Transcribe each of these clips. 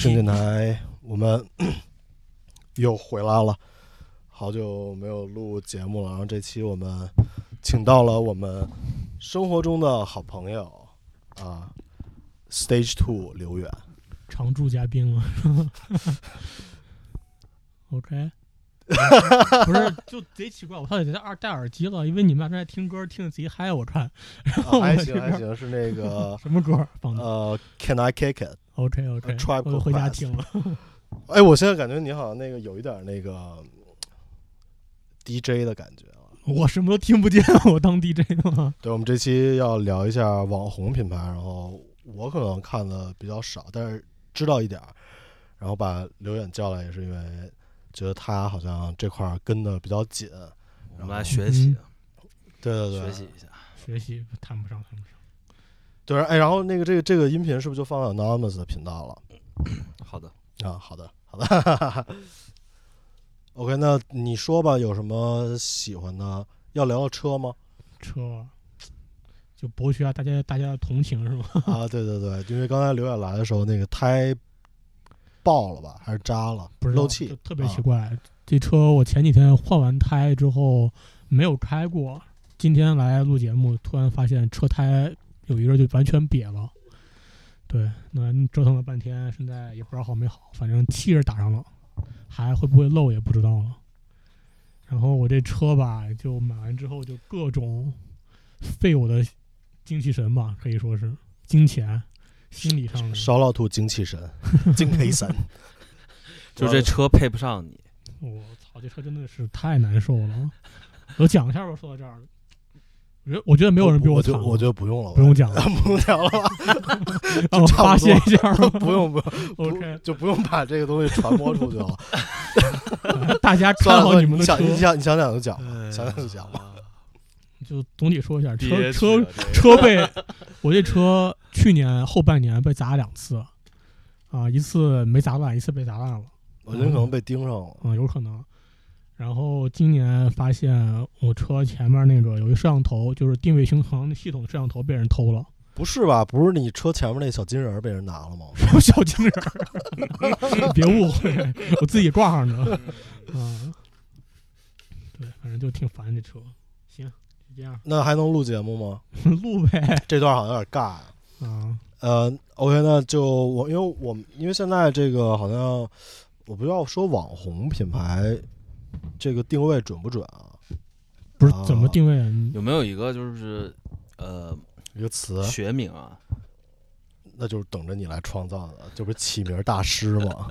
呃，Diction 电台，我们又回来了，好久没有录节目了。然后这期我们请到了我们生活中的好朋友啊，Stage Two 刘远。常驻嘉宾了。OK，不是，就贼奇怪，我到底在耳戴耳机了，因为你们俩正在听歌，听的贼嗨，我看。然后啊还行还行，是那个 什么歌放的呃，Can I Kick It？？OK OK，Tribe 我回家听了。哎，我现在感觉你好像那个有一点那个 DJ 的感觉啊。我什么都听不见，我当 DJ 吗？对，我们这期要聊一下网红品牌，然后我可能看的比较少，但是知道一点儿。然后把刘远叫来也是因为觉得他好像这块儿跟的比较紧。我们来学习，对对对，学习一下。学习谈不上，谈不上。对，哎，然后那个这个这个音频是不是就放到 Anonymous 的频道了？好的，啊，好的，好的。OK，那你说吧，有什么喜欢的？要聊聊车吗？车就博取下大家大家的同情是吗？啊，对对对，因为刚才刘远来的时候，那个胎爆了吧，还是扎了，不是漏气就，特别啊奇怪。这车我前几天换完胎之后没有开过，今天来录节目，突然发现车胎有一个就完全瘪了。对，那折腾了半天，现在也不知道好没好，反正气是打上了，还会不会漏也不知道了。然后我这车吧，就买完之后就各种费我的精气神吧，可以说是金钱、心理上的。烧老兔精气神，精 气神。就这车配不上你，我操，这车真的是太难受了。我讲一下吧，说到这儿，我觉得我觉得没有人比我惨了，就我觉得不用了，不用讲了，不用讲了吧，让我差不多发泄一下。不用不用 OK，就不用把这个东西传播出去了。大家看好你你们的车，想你想你想讲就讲想讲就讲吧。就总体说一下车车车被我这车去年后半年被砸两次，啊，一次没砸烂，一次被砸烂了。我觉得可能被盯上了。嗯，有可能。然后今年发现我车前面那个有一摄像头，就是定位巡航系统摄像头被人偷了，不是吧？不是你车前面那小金人儿被人拿了吗？什 么小金人儿？别误会，我自己挂上的。啊，对，反正就挺烦这车。行，就这样那还能录节目吗？录呗。这段好像有点尬呀。啊，呃，OK，那就我因为我们因为现在这个好像我不知道说网红品牌这个定位准不准啊？不是怎么定位啊？你有没有一个就是呃一个词，学名啊？那就是等着你来创造的，这不是起名大师吗？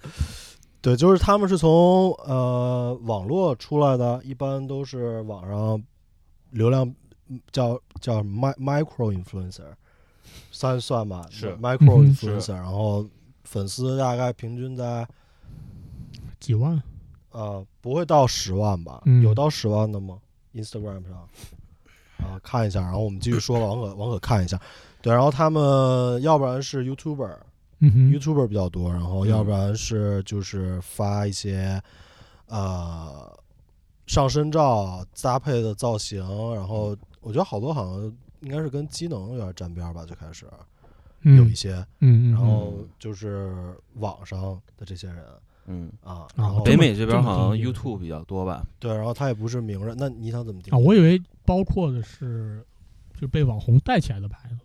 对，就是他们是从呃网络出来的，一般都是网上流量嗯叫叫 mi micro influencer，算算吧，是 micro 嗯 influencer，、然后粉丝大概平均在几万？呃不会到十万吧？嗯有到十万的吗？Instagram 上啊，看一下，然后我们继续说吧，王可王可看一下，对，然后他们要不然是 YouTuber。嗯哼，YouTuber 比较多，然后嗯要不然是就是发一些、呃上身照搭配的造型，然后我觉得好多好像应该是跟机能有点沾边吧，最开始嗯有一些，嗯嗯，然后就是网上的这些人嗯，啊，啊然后北美这这边好像 YouTube 比较多吧？对，然后他也不是名人，那你想怎么定啊，我以为包括的是就被网红带起来的牌子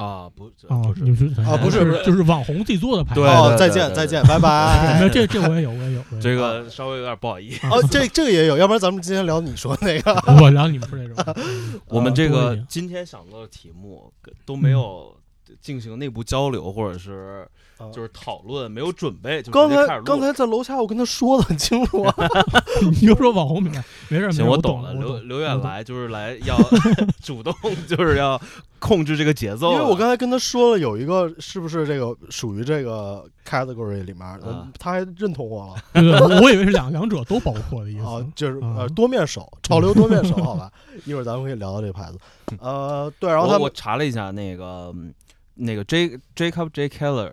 啊，不，是你们是啊不是不是就是网红自己做的牌子。对哦，再见再见，拜没拜有。这这我也有，我也有。这个稍微有点不好意思。哦，这这个也有，要不然咱们今天聊你说那个。我聊你们说那种，嗯我们这个今天想到的题目都没有进行内部交流，或者是啊就是讨论，没有准备，就刚才刚才在楼下，我跟他说的很清楚啊。你就说网红品牌，没事没事，行，我懂了。刘刘远来就是来要 主动，就是要控制这个节奏。因为我刚才跟他说了有一个是不是这个属于这个 category 里面，他还认同我了 我我以为是两两者都包括的意啊思，。就是啊呃多面手，潮流多面手，好吧，一会儿咱们可以聊到这个牌子。呃，对，然后他我我查了一下那个嗯那个 J Jacob J Keller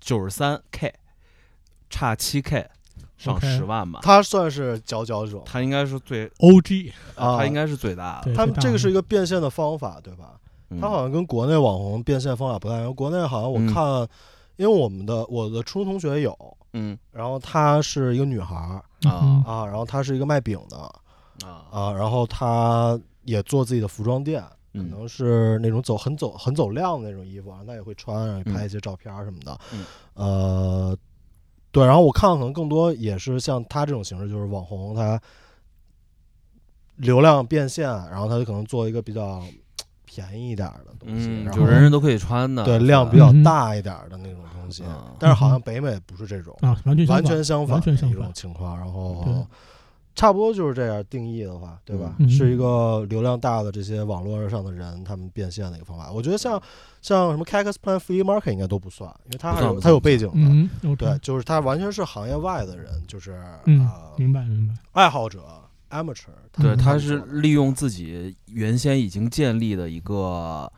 九十三 K 差七 K，上十万吧。他算是佼佼者他应该是最，OG，啊，他应该是最大的。对最大的。他们这个是一个变现的方法，对吧？嗯。他好像跟国内网红变现方法不太一样。国内好像我嗯。看，因为我们的我的初中同学有，嗯。然后她是一个女孩儿嗯啊，然后她是一个卖饼的啊。啊，然后她也做自己的服装店，可嗯能是那种走很走很走量的那种衣服，然后她也会穿，然后拍一些照片什么的。嗯呃，对，然后我看可能更多也是像他这种形式，就是网红他流量变现，然后他就可能做一个比较便宜一点儿的东西，嗯，然后就人人都可以穿的，对量比较嗯大一点儿的那种东西。嗯但是好像北美不是这种，啊，完全相完反全相反一种完全相反情况。然后对差不多就是这样定义的话，对吧？嗯是一个流量大的这些网络上的人，他们变现的一个方法。我觉得像像什么 Cactus Plant Flea Market 应该都不算，因为它还有它有背景的。嗯对，就是它完全是行业外的人，就是嗯呃明白明白，爱好者 amateur。对，嗯他是利用自己原先已经建立的一个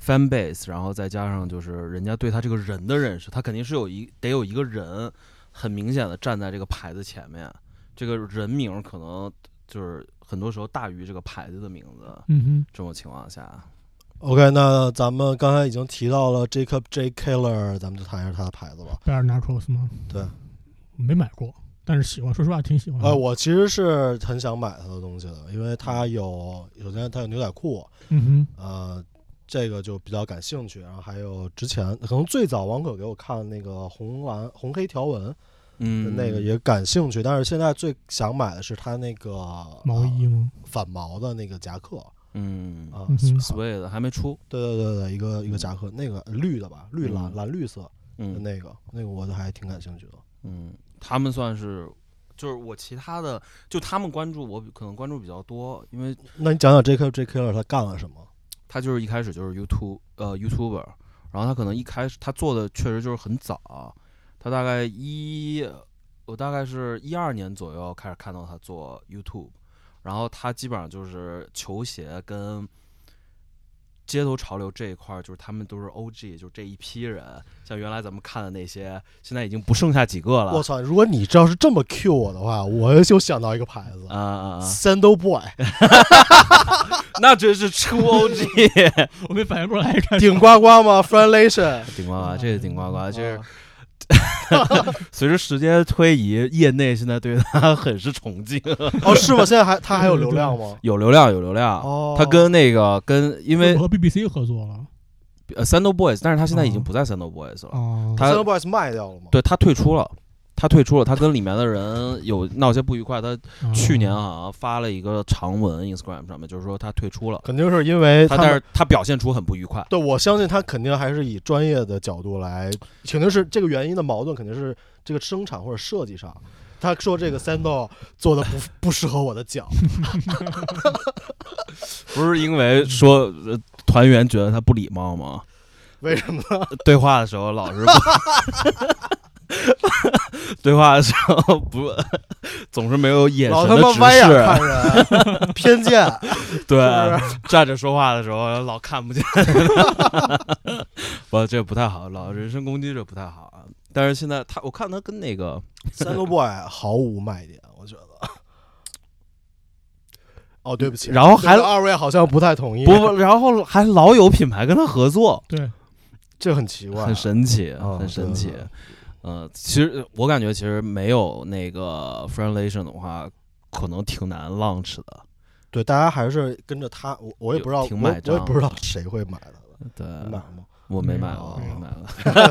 fan base，然后再加上就是人家对他这个人的认识，他肯定是有一得有一个人很明显的站在这个牌子前面，这个人名可能就是很多时候大于这个牌子的名字。嗯哼这种情况下，OK，那咱们刚才已经提到了 Jacob J. Killer，咱们就谈一下他的牌子吧。b e a r Narcos 吗？对，没买过，但是喜欢，说实话挺喜欢的。呃，我其实是很想买他的东西的，因为他有，首先他有牛仔裤，嗯哼呃，这个就比较感兴趣。然后还有之前可能最早王可给我看那个红蓝红黑条纹的嗯，那个也感兴趣，但是现在最想买的是他那个，毛衣呃？反毛的那个夹克嗯啊，嗯哼，Sway 的还没出，对对对对，一个一个夹克，那个绿的吧，绿蓝嗯蓝绿色嗯那个，那个我都还挺感兴趣的。嗯，他们算是。就是我其他的，就他们关注我可能关注比较多，因为那你讲讲 J.K. J. Killer 他干了什么？他就是一开始就是 YouTube 呃 YouTuber，然后他可能一开始他做的确实就是很早，他大概一我大概是一二年左右开始看到他做 YouTube，然后他基本上就是球鞋跟街头潮流这一块儿，就是他们都是 OG，就是这一批人，像原来咱们看的那些，现在已经不剩下几个了。我操！如果你这要是这么 Q 我的话，我就想到一个牌子啊啊啊！，Sandal Boy，那真是 true OG，我没反应过来，顶呱呱吗？Franlation，顶呱呱，这是顶呱呱，就是啊 随着时间推移，业内现在对他很是崇敬，哦，是吗？现在还他还有流量吗？有流量，有流量。哦，他跟那个跟因为和 BBC 合作了呃 Sandal Boys，但是他现在已经哦不在 Sandal Boys 了，哦。他 Sandal Boys 卖掉了吗？对他退出了，他退出了，他跟里面的人有闹些不愉快，他啊去年好像发了一个长文 Instagram 上面，就是说他退出了，肯定是因为他他但是他表现出很不愉快。对，我相信他肯定还是以专业的角度来，肯定是这个原因的矛盾，肯定是这个生产或者设计上。他说这个 sandal 做的不不适合我的脚，不是因为说呃团员觉得他不礼貌吗？为什么？对话的时候老是不，对话的时候不，总是没有眼神的直他妈歪眼，看人，偏见，对是，站着说话的时候老看不见，不，这不太好，老人身攻击这不太好啊。但是现在他，我看他跟那个 Sandal Boy 毫无卖点，我觉得。哦，对不起，然后还这个二位好像不太同意，不不，然后还老有品牌跟他合作，对，这很奇怪，很神奇，啊很神奇。对对对。嗯，其实我感觉其实没有那个 Friendlation 的话，可能挺难 launch 的。对，大家还是跟着他，我我也不知道，我挺买账我也不知道谁会买的，对，你买了吗？我没买过，没买过。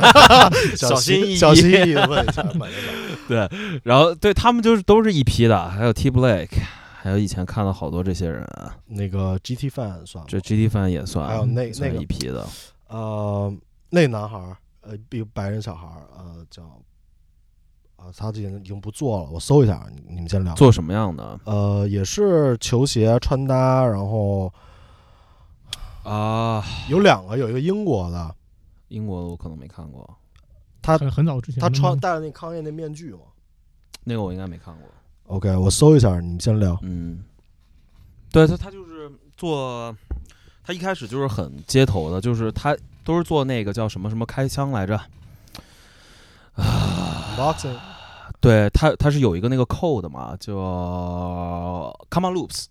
小心翼翼小心翼翼的问一下，买没买？然后对他们就是都是一批的，还有 T Blake，还有以前看了好多这些人，那个 GT fan 算吗？这 GT Fan 也算，还有那那个一批的。呃，那男孩儿，呃，一个白人小孩儿，呃，叫啊，他已经已经不做了，我搜一下，你你们先聊。做什么样的呃，也是球鞋穿搭，然后啊？有两个，有一个英国的，英国的我可能没看过，他很很早之前他穿戴了那康业那面具嘛。那个我应该没看过。OK，我搜一下，你们先聊。嗯，对他，他就是做，他一开始就是很街头的，就是他都是做那个叫什么什么开箱来着 Boxing 对它它是有一个那个 code 嘛，叫 Come on Loops。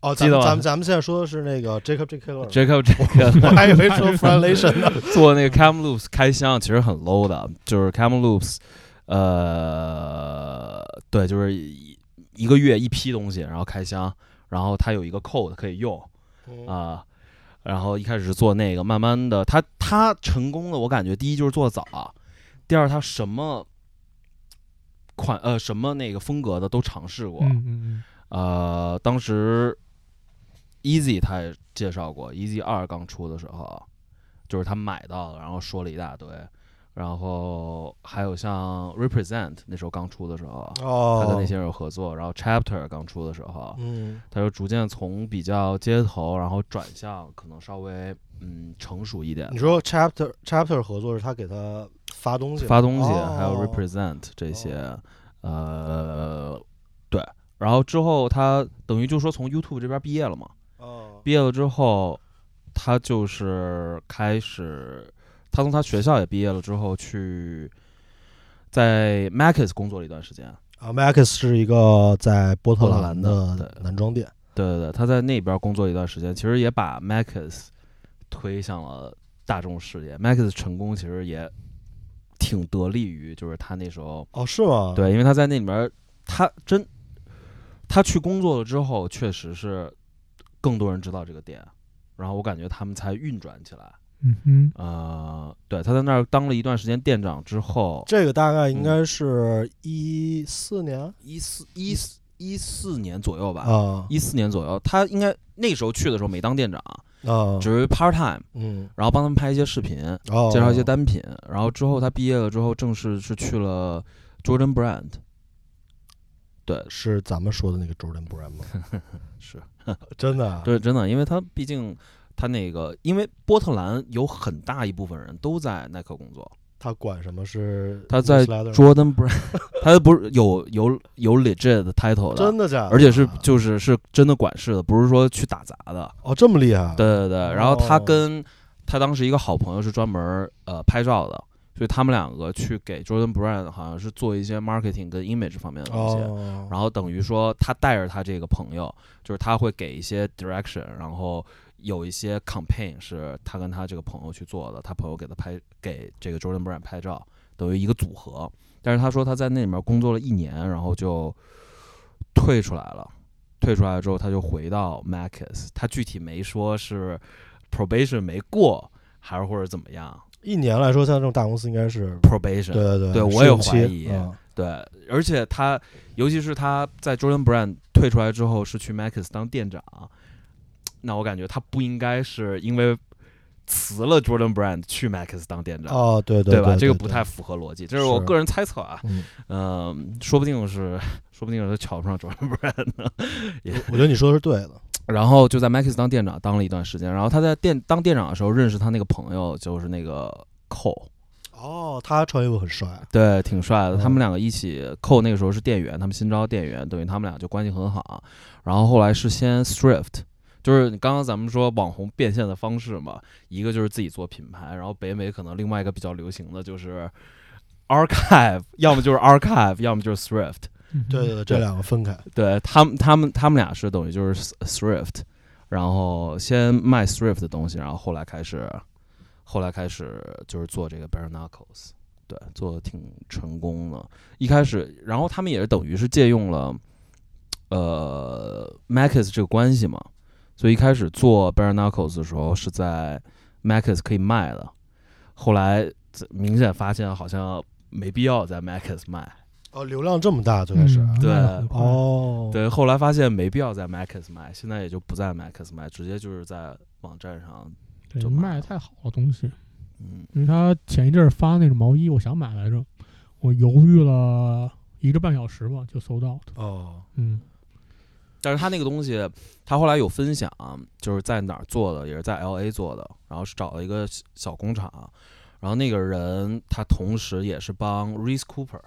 哦，记得吗咱们咱们现在说的是那个 Jacob J. Killer，Jacob 这个 我还以为说 Franlation 呢。做那个 Cam Loops 开箱其实很 low 的，就是 Cam Loops，呃，对，就是一一个月一批东西，然后开箱，然后它有一个 code 可以用嗯啊、然后一开始是做那个，慢慢的，他他成功的，我感觉第一就是做的早，第二他什么款呃什么那个风格的都尝试过，嗯嗯呃，当时 Easy 他也介绍过，Easy 二刚出的时候，就是他买到了，然后说了一大堆，然后还有像 Represent 那时候刚出的时候，哦，他跟那些人有合作，然后 Chapter 刚出的时候，嗯。他就逐渐从比较街头，然后转向可能稍微嗯成熟一点你，说 Chapter Chapter 合作是他给他发东西，发东西，哦还有 Represent 这些，呃，对，然后之后他等于就说从 YouTube 这边毕业了嘛。哦。毕业了之后，他就是开始，他从他学校也毕业了之后，去在 Mac's 工作了一段时间。啊，Max 是一个在波特兰兰的男装店。对对对，他在那边工作一段时间，其实也把 Mac's 推向了大众视野。Mac's 成功其实也挺得力于，就是他那时候哦，是吗？，对，因为他在那里面，他真他去工作了之后，确实是更多人知道这个店，然后我感觉他们才运转起来。嗯哼。呃，对，他在那儿当了一段时间店长之后，这个大概应该是一四年？一四一四一四年左右吧，啊。一四年左右，他应该那时候去的时候没当店长，啊，只是 part time，嗯，然后帮他们拍一些视频，哦，介绍一些单品，然后之后他毕业了之后，正式是去了 Jordan Brand，对，是咱们说的那个 Jordan Brand 吗？是 真的啊？对，真的，因为他毕竟他那个，因为波特兰有很大一部分人都在耐克工作，他管什么是他在 Jordan Brand，他不是有有有 legit 的 title 的，真的假的？而且是就是是真的管事的，不是说去打杂的。哦，这么厉害？对对对，然后他哦跟他当时一个好朋友是专门呃拍照的，所以他们两个去给 Jordan Brand 好像是做一些 marketing 跟 image 方面的东西。哦，然后等于说他带着他这个朋友，就是他会给一些 direction，然后有一些 campaign 是他跟他这个朋友去做的，他朋友给他拍给这个 Jordan Brand 拍照，等于一个组合。但是他说他在那里面工作了一年，然后就退出来了。退出来之后，他就回到 Mac's，他具体没说是 probation 没过，还是或者怎么样一年来说，像这种大公司应该是，probation。对对对，对我也怀疑嗯对，而且他，尤其是他在 Jordan Brand 退出来之后，是去 Mac's 当店长，那我感觉他不应该是因为辞了 Jordan Brand 去 Mac's 当店长，哦，对对吧？对，对这个不太，符合逻辑，这是我个人猜测啊。嗯，嗯、说不定是，说不定是他瞧不上 Jordan Brand 呢。我觉得你说的是对的。然后就在 Mac's 当店长当了一段时间，然后他在店当店长的时候认识他那个朋友，就是那个 Cole。哦，他穿衣服很帅，对，挺帅的。他们嗯两个一起扣那个时候是店员，他们新招店员，等于他们俩就关系很好。然后后来是先 Thrift，就是你刚刚咱们说网红变现的方式嘛，一个就是自己做品牌，然后北美可能另外一个比较流行的就是 Archive，要么就是 Archive，要么就是 Thrift。嗯，对对对，这两个分开。对他们，他们他们俩是等于就是 Thrift，然后先卖 Thrift 的东西，然后后来开始，后来开始就是做这个 Bare Knuckles，对，做的挺成功的。一开始，然后他们也是等于是借用了呃 Mac's 这个关系嘛，所以一开始做 Bare Knuckles 的时候是在 Mac's 可以卖的，后来明显发现好像没必要在 Mac's 卖。哦，流量这么大，最开始。嗯对哦，对，后来发现没必要在 Mac's 卖，现在也就不在 Mac's 卖，直接就是在网站上，对，就卖的太好了东西。嗯，因为他前一阵儿发那个毛衣，我想买来着，我犹豫了一个半小时吧，就搜到的。哦，嗯，但是他那个东西，他后来有分享，就是在哪儿做的，也是在 L A 做的，然后是找了一个小小工厂，然后那个人他同时也是帮 Reese Cooper，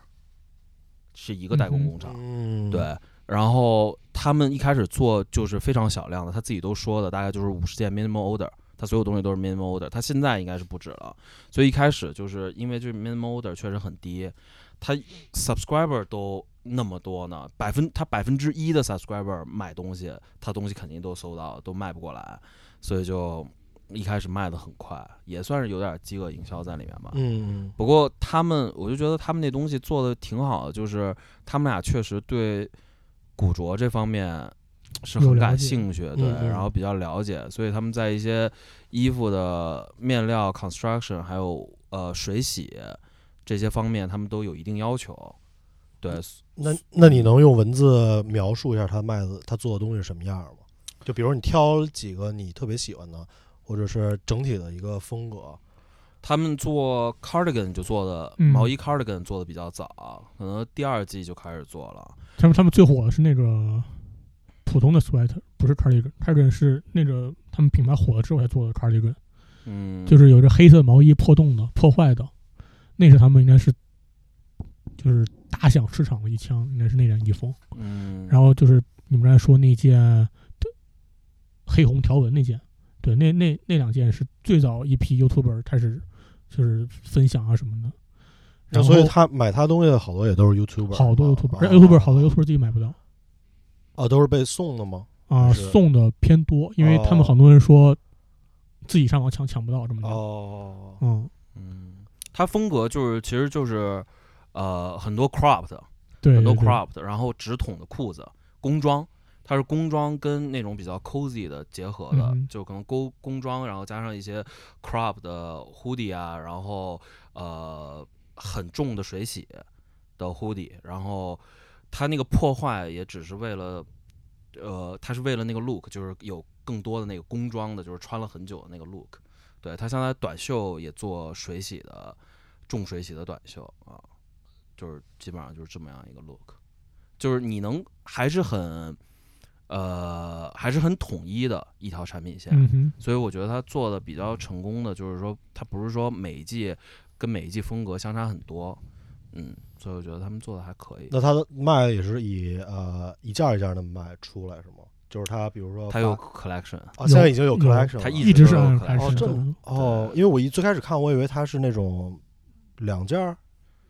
是一个代工工厂，嗯，对，然后他们一开始做就是非常小量的，他自己都说的，大概就是五十件 minimum order，他所有东西都是 minimum order，他现在应该是不止了。所以一开始就是因为这 minimum order 确实很低，他 subscriber 都那么多呢，百分他百分之一的 subscriber 买东西，他东西肯定都搜到，都卖不过来，所以就一开始卖的很快，也算是有点饥饿营销在里面吧。嗯不过他们，我就觉得他们那东西做的挺好的，就是他们俩确实对古着这方面是很感兴趣，对，然后比较了解，所以他们在一些衣服的面料 construction 还有呃水洗这些方面，他们都有一定要求。对，那那你能用文字描述一下他卖的他做的东西是什么样吗？就比如你挑几个你特别喜欢的，或者是整体的一个风格。他们做 cardigan 就做的、嗯毛衣 cardigan 做的比较早，可能第二季就开始做了。他们他们最火的是那个普通的 sweater，不是 cardigan，cardigan 是那个他们品牌火了之后才做的 cardigan，嗯，就是有着黑色毛衣破洞的、破坏的，那是他们应该是就是打响市场的一枪，应该是那件衣服。嗯，然后就是你们刚才说那件黑红条纹那件，对，那那那两件是最早一批 YouTuber 开始就是分享啊什么的。然后所以他买他东西的好多也都是 YouTuber，好多啊 YouTuber，而啊 YouTuber 好多 YouTuber 自己买不到。啊，都是被送的吗？啊，送的偏多，因为他们哦很多人说自己上网抢抢不到这么多。哦，嗯，嗯，他风格就是其实就是呃很多 crop 的，对，很多 crop 的，然后直筒的裤子，工装，它是工装跟那种比较 cozy 的结合的，嗯就可能工工装，然后加上一些 crop 的 hoodie 啊，然后呃很重的水洗的 hoodie，然后它那个破坏也只是为了。呃，它是为了那个 look，就是有更多的那个工装的，就是穿了很久的那个 look。对，它现在短袖也做水洗的，重水洗的短袖啊，就是基本上就是这么样一个 look，就是你能还是很呃还是很统一的一条产品线，嗯，所以我觉得他做的比较成功的就是说，他不是说每一季跟每一季风格相差很多，嗯，所以我觉得他们做的还可以。那他的卖也是以呃一件一件的卖出来是吗？就是他比如说他有 collection，啊，现在已经有有 collection 了它一一直是有 collection 开始哦这的。哦，因为我一最开始看，我以为他是那种两件儿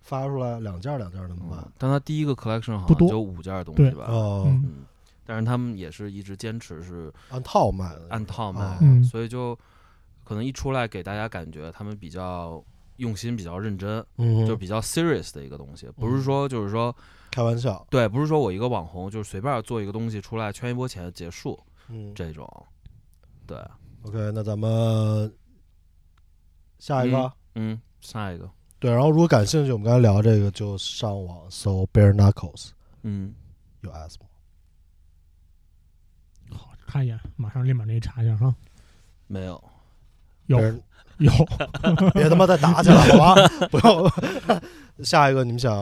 发出来两件儿两件儿的卖嗯，但他第一个 collection 好像就五件东西吧，哦，嗯。嗯，但是他们也是一直坚持是按套卖的，按套卖哦，嗯。所以就可能一出来给大家感觉他们比较用心、比较认真，嗯，就比较 serious 的一个东西，不是说就是说开玩笑，对，不是说我一个网红就是随便做一个东西出来圈一波钱结束嗯。这种，对，，OK，那咱们下一个，嗯，下一个，对，然后如果感兴趣，我们刚才聊这个，就上网搜 Bare Knuckles 嗯，有 S 吗？好，看一眼，马上立马给你查一下哈。没有，有有，别他妈再打起来好吧？不要。下一个你们想？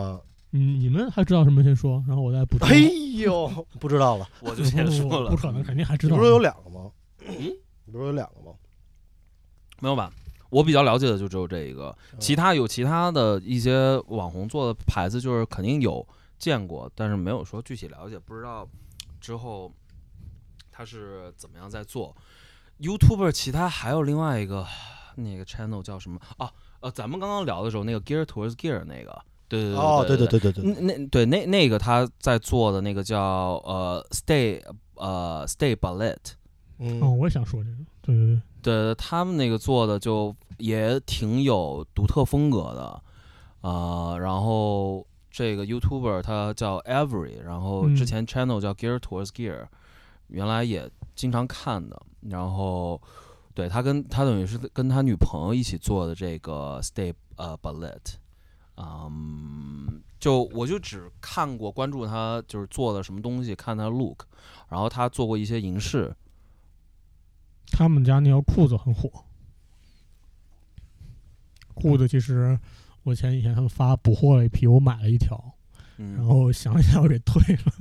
嗯，你们还知道什么？先说，然后我再补充。哎呦，不知道了。我就先说了，不可能，肯定还知道。你不是有两个吗？嗯你不是有两个吗？没有吧？我比较了解的就只有这一个，其他有其他的一些网红做的牌子，就是肯定有见过，但是没有说具体了解，不知道之后他是怎么样在做。YouTuber 其他还有另外一个那个 channel 叫什么啊？呃，咱们刚刚聊的时候，那个 Gear Towards Gear 那个，对对对哦，对对对对对对，那那对那那个他在做的那个叫呃 Stay 呃 Stay Ballet，嗯哦，我也想说这个。对对对，对他们那个做的就也挺有独特风格的，呃，然后这个 YouTuber 他叫 Every，然后之嗯。前 channel 叫 Gear Towards Gear，原来也经常看的，然后对他跟他等于是跟他女朋友一起做的这个 Stay 呃 Ballet，嗯，就我就只看过关注他就是做的什么东西，看他 look，然后他做过一些银饰。他们家那条裤子很火。裤子其实我前几天他们发补货了一批，我买了一条，嗯，然后想了想我给退了。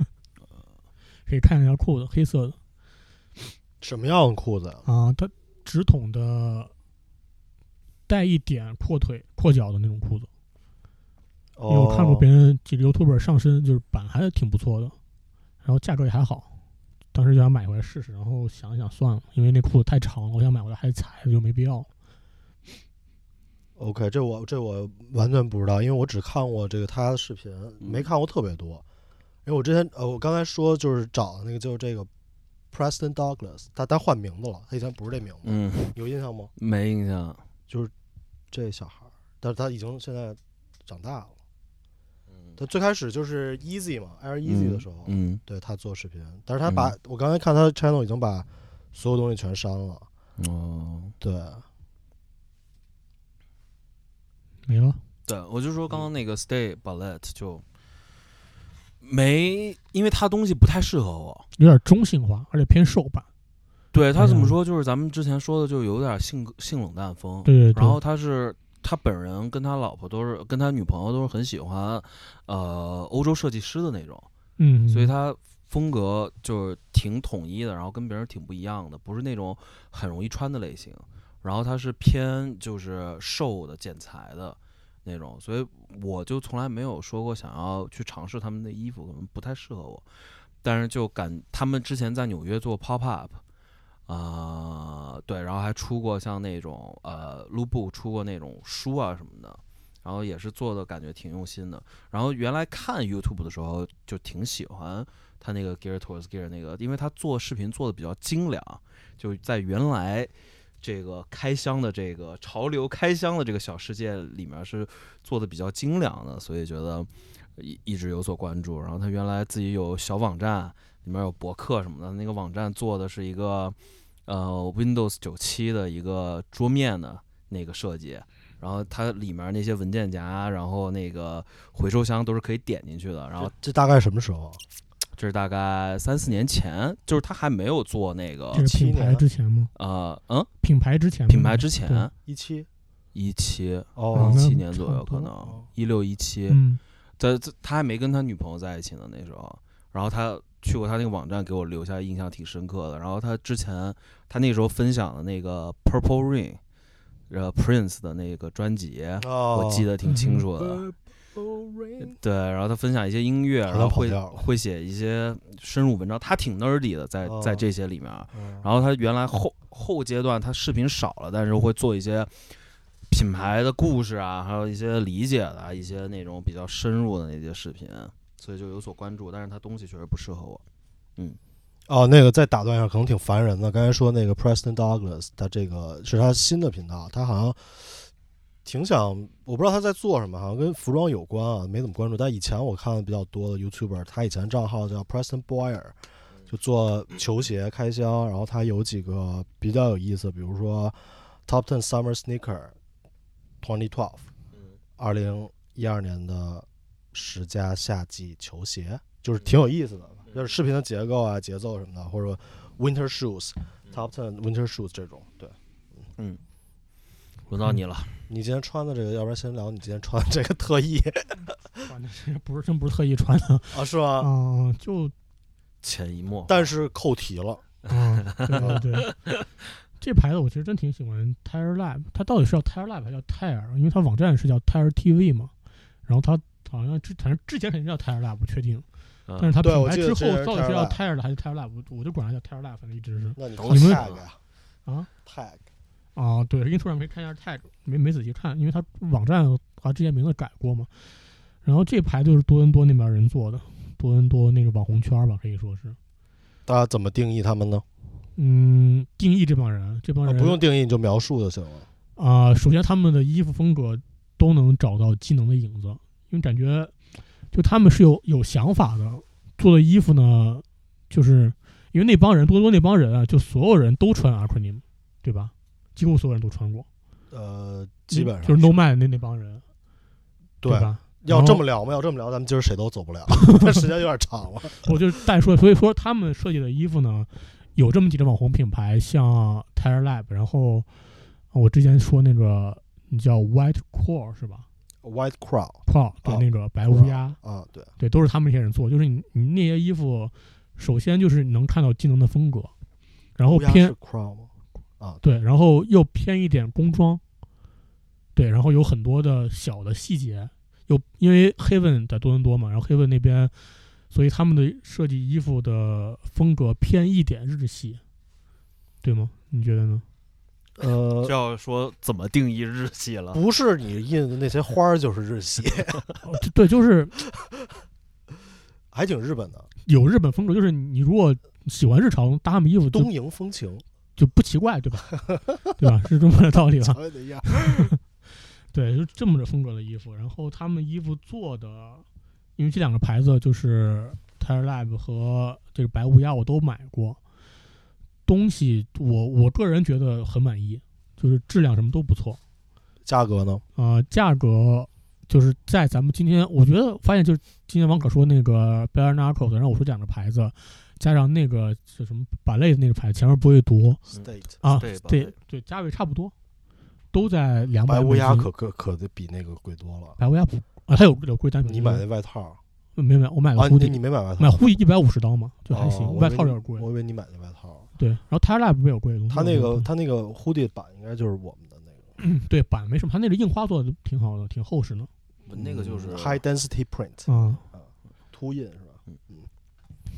可以看一下裤子，黑色的什么样的裤子呀？啊，它直筒的，带一点阔腿、阔脚的那种裤子。因为我看过别人几个 YouTuber 上身就是版还是挺不错的，然后价格也还好，当时就想买回来试试，然后想一想算了，因为那裤子太长了，我想买回来还踩，就没必要。OK，这我这我完全不知道，因为我只看过这个他的视频，没看过特别多。因为我之前呃，我刚才说就是找的那个就是这个 Preston Douglas，他他换名字了，他以前不是这名字，嗯，有印象吗？没印象。就是这小孩儿，但是他已经现在长大了。嗯他最开始就是 Easy 嘛，Air Easy 的时候，嗯，对他做视频，但是他把、我刚才看他的 channel 已经把所有东西全删了。哦，对，没了。对，我就说刚刚那个 Stay Ballet 就没，因为他东西不太适合我。有点中性化，而且偏瘦版。对他怎么嗯说，就是咱们之前说的，就有点性格性冷淡风。对对对。然后他是他本人跟他老婆都是跟他女朋友都是很喜欢呃欧洲设计师的那种，嗯，所以他风格就是挺统一的，然后跟别人挺不一样的，不是那种很容易穿的类型。然后他是偏就是瘦的剪裁的那种，所以我就从来没有说过想要去尝试他们的衣服，可能不太适合我。但是就感他们之前在纽约做 pop up，啊、对，然后还出过像那种呃 l u b 出过那种书啊什么的，然后也是做的感觉挺用心的。然后原来看 YouTube 的时候就挺喜欢他那个 Gear Towards Gear 那个，因为他做视频做的比较精良，就在原来这个开箱的这个潮流开箱的这个小世界里面是做的比较精良的，所以觉得一一直有所关注。然后他原来自己有小网站，里面有博客什么的，那个网站做的是一个呃 Windows 九七的一个桌面的那个设计。然后它里面那些文件夹，然后那个回收箱都是可以点进去的。然后这大概什么时候啊？这是大概三四年前，就是他还没有做那个品牌之前吗？呃嗯品牌之前，品牌之前一七一七哦一七年左右可能一六一七，在他还没跟他女朋友在一起呢那时候，然后他去过他那个网站，给我留下印象挺深刻的。然后他之前他那时候分享的那个 Purple Rain，呃 Prince 的那个专辑，哦，我记得挺清楚的。对，然后他分享一些音乐，然后会会写一些深入文章，他挺 nerdy 的，在在哦这些里面。嗯。然后他原来后后阶段他视频少了，但是会做一些品牌的故事啊，还有一些理解的啊一些那种比较深入的那些视频，所以就有所关注。但是他东西确实不适合我。嗯哦，那个再打断一下，可能挺烦人的。刚才说那个 Preston Douglas，他这个是他新的频道，他好像挺想，我不知道他在做什么，好像跟服装有关啊，没怎么关注。但以前我看的比较多的 YouTuber，他以前账号叫 Preston Boyer，就做球鞋开箱，然后他有几个比较有意思，比如说 Top Ten Summer Sneaker Twenty Twelve，二零一二年的十佳夏季球鞋，就是挺有意思的，就是视频的结构啊、节奏什么的，或者 Winter Shoes、Top Ten Winter Shoes 这种。对嗯，轮到你了。你今天穿的这个，要不然先聊你今天穿的这个特意 反正这不是真不是特意穿的啊，是吗？啊，就潜移默。但是扣题了，啊，对对对，这牌子我其实真挺喜欢 Tire Lab，它到底是叫 Tire Lab 还是叫 Tire？因为它网站是叫 Tire TV 嘛，然后它好像之反正之前肯定叫 Tire Lab，不确定，嗯但是它对品牌之后到底是叫 Tire 的还是 Tire Lab，我我就管它叫 Tire Lab，反正一直是那你你们啊，tag 啊，对，ins 上可以看一下 tag，没没仔细看，因为它网站它之前名字改过嘛。然后这牌就是多伦多那边人做的，多伦多那个网红圈吧，可以说是。大家怎么定义他们呢？嗯，定义这帮人，这帮啊人、不用定义，你就描述就行了。啊、首先他们的衣服风格都能找到机能的影子，因为感觉就他们是有有想法的，做的衣服呢，就是因为那帮人多多那帮人啊，就所有人都穿 acronym，对吧？几乎所有人都穿过，呃，基本上就是 No Man 那那帮人，对。吧？要这么聊吗？要这么聊，咱们今儿谁都走不了，这时间有点长了。我就再说，所以说他们设计的衣服呢，有这么几个网红品牌，像 Tire Lab，然后我之前说那个你叫 White Core 是吧 White Crow？Core 对、哦那个白乌鸦，啊，对，对，都是他们这些人做。就是你你那些衣服，首先就是能看到技能的风格，然后偏 Crow？啊，对，然后又偏一点工装，对，然后有很多的小的细节，又因为 Haven 在多伦多嘛，然后 Haven 那边所以他们的设计衣服的风格偏一点日系，对吗？你觉得呢？呃就，要说怎么定义日系了？不是你印的那些花儿就是日系，哦对，就是 还挺日本的，有日本风格，就是你如果喜欢日常搭他们衣服就东瀛风情，就不奇怪，对吧？对吧？是这么个道理吧？对，就这么着风格的衣服。然后他们衣服做的，因为这两个牌子就是 Tire Lab 和这个白乌鸦，我都买过。东西我我个人觉得很满意，就是质量什么都不错。价格呢？呃，价格就是在咱们今天，我觉得发现就是今天王可说那个 Bare Knuckles，然后我说两个牌子，加上那个是什么板类的那个牌子，前面不会读 State 啊，对吧对对，价位差不多，都在两百。白乌鸦可可可得比那个贵多了。白乌鸦不啊，它有有贵单品。你买那外套没有没有，我买啊？了护底，你你没买外套？买护底一百五十刀嘛，就还行，哦外套有点贵。我以为你买的外套。对，然后 Tire Lab 没有贵的东西。它那个嗯它那个 hoodie 版应该就是我们的那个，嗯对版没什么，它那个印花做的挺好的，挺厚实的。那个就是嗯 high density print 啊，凸印是吧嗯？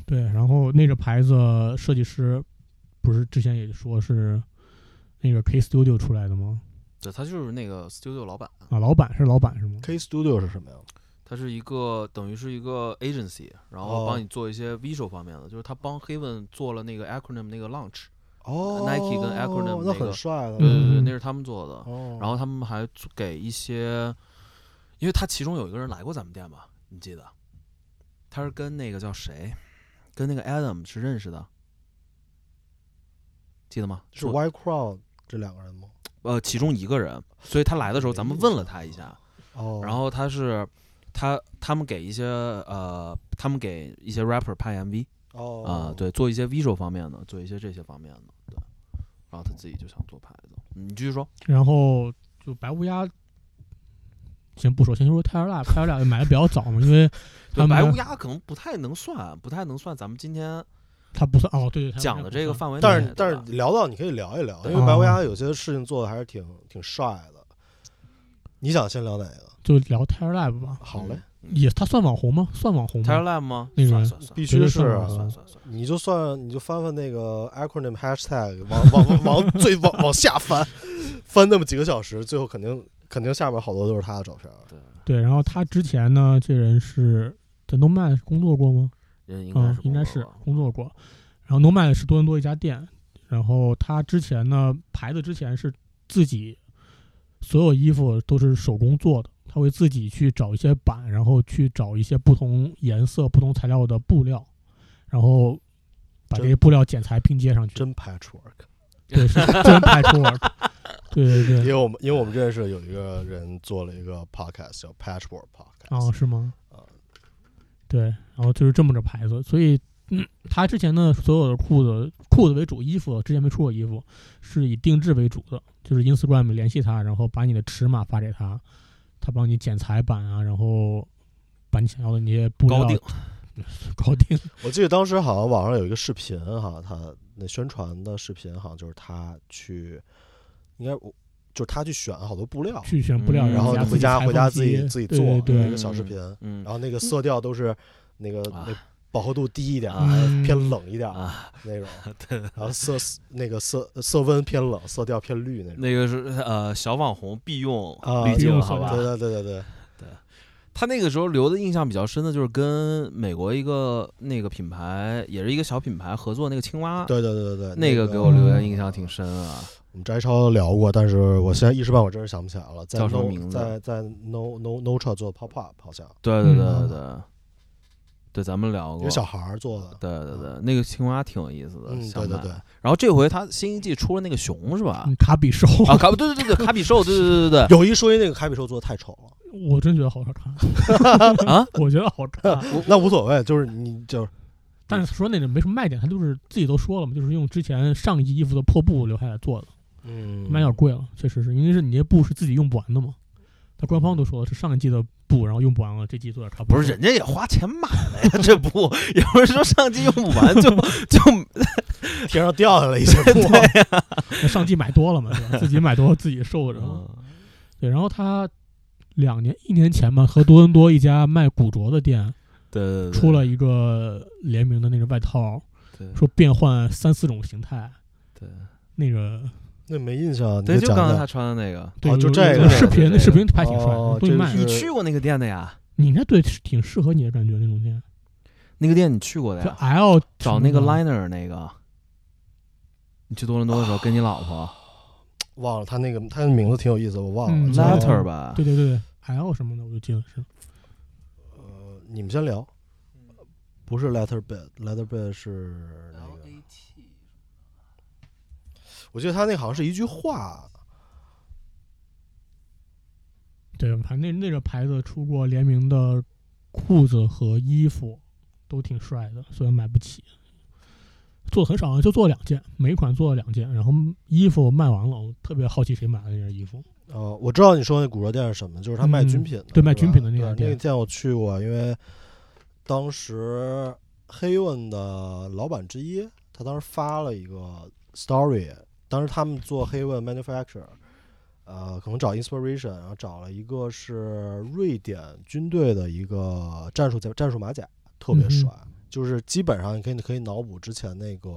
对，然后那个牌子设计师不是之前也说是那个 K Studio 出来的吗？对，他就是那个 studio 老板，啊，老板是老板是吗？K Studio 是什么呀？他是一个等于是一个 agency，然后哦帮你做一些 visual 方面的，就是他帮 Haven 做了那个 acronym 那个 launch，哦 Nike 跟 Acronym 那那个很帅的。对对对，嗯那是他们做的。哦，然后他们还给一些，因为他其中有一个人来过咱们店吧，你记得？他是跟那个叫谁，跟那个 Adam 是认识的，记得吗？是做 White Crown 这两个人吗？呃，其中一个人，所以他来的时候咱们问了他一下，哦，然后他是他他们给一些呃，他们给一些 rapper 拍 MV 哦啊、对，做一些 visual 方面的，做一些这些方面的，对。然后他自己就想做牌子，嗯你继续说。然后就白乌鸦，先不说，先说 Tire Lab，Tire Lab 买的比较早嘛，因为 白乌鸦可能不太能算，不太能算咱们今天他不算哦，对对，讲的这个范围。但是但是聊到你可以聊一聊，因为白乌鸦有些事情做的还是挺挺帅的。你想先聊哪个？就聊 Tire Lab 吧。好嘞，嗯也他算网红吗？算网红 Tire 吗？Lab 吗？那个人算算算必须是啊算算算。你就算你就翻翻那个 acronym hashtag，往往往 最往往下翻，翻那么几个小时，最后肯定肯定下边好多都是他的照片。对，对，然后他之前呢，这人是在 Nomad 工作过吗？嗯应该啊是，应该是工作吧工作过。然后 Nomad 是多伦多一家店，然后他之前呢，牌子之前是自己所有衣服都是手工做的，他会自己去找一些板，然后去找一些不同颜色、不同材料的布料，然后把这些布料剪裁拼接上去。真 patchwork。对，是 真 patchwork。对对对，因为我们因为我们认识有一个人做了一个 podcast 叫 Patchwork Podcast。哦，是吗啊？对，然后就是这么个牌子，所以嗯，他之前的所有的裤子，裤子为主，衣服之前没出过衣服，是以定制为主的，就是 Instagram 联系他，然后把你的尺码发给他，他帮你剪裁版啊，然后把你想要的那些布料搞定，高定，我记得当时好像网上有一个视频哈，他那宣传的视频好像就是他去，应该我就是他去选好多布料，去选布料，嗯。然后后回家回家自己己自己做对一个小视频，嗯。然后那个色调都是那个啊。那饱和度低一点，啊偏冷一点啊，那种，对，然后色那个色色温偏冷，色调偏绿那种。那个是呃小网红必用啊滤镜，好吧？对？对对对对，他那个时候留的印象比较深的就是跟美国一个那个品牌，也是一个小品牌合作那个青蛙，对对对对对，那个给我留下印象挺深啊。我们摘抄聊过，但是我现在一时半会儿真是想不起来了。在叫什么名字？在在 No No No 车做的 Pop Up 好像。对对对对，对咱们聊过一个。小孩儿做的。对对对，那个青蛙挺有意思的，嗯，对对对，然后这回他新一季出了那个熊是吧？嗯卡比兽，啊，卡对对对对，卡比兽，对对对对有一说一，那个卡比兽做的太丑了，我真觉得好好看，对啊！我觉得好看。那无所谓，就是你就是但是说那个没什么卖点，他就是自己都说了嘛，就是用之前上一季衣服的破布留下来做的，嗯卖点贵了，确实是因为是你那布是自己用不完的嘛。他官方都说了是上一季的布，然后用不完了，这季做点差不多。不是人家也花钱买了呀，这布也不是说上季用不完就就 天上掉下来一些 布，那上季买多了嘛，是吧？自己买多了自己受着对，然后他两年一年前嘛，和多伦多一家卖古着的店对对对，出了一个联名的那个外套，对说变换三四种形态，对那个那没印象，你对，就刚才他穿的那个，对，哦就这个视频，对。对视频拍挺帅哦的，东西卖的这个是你去过那个店的呀？你应该对挺适合你的感觉那种店，那个店你去过的就呀？L 找那个 liner 那个，你去多伦多的时候跟你老婆。忘了他那个他的名字挺有意思，我忘了。letter 吧？对对对对。L 什么的，我就记得是。呃，你们先聊，不是 Letter Bed，Letter Bed 是那个，我记得他那好像是一句话，对，反正那那个牌子出过联名的裤子和衣服，都挺帅的，虽然买不起。做很少，就做了两件，每款做了两件，然后衣服卖完了，我特别好奇谁买的那件衣服。呃，我知道你说那古着店是什么，就是他卖嗯军品的，对卖军品的那对家店那个店我去过，因为当时黑问的老板之一，他当时发了一个 story，当时他们做黑问 manufacturer，呃，可能找 inspiration，然后找了一个是瑞典军队的一个战术战术马甲，特别帅，就是基本上你可以可以脑补之前那个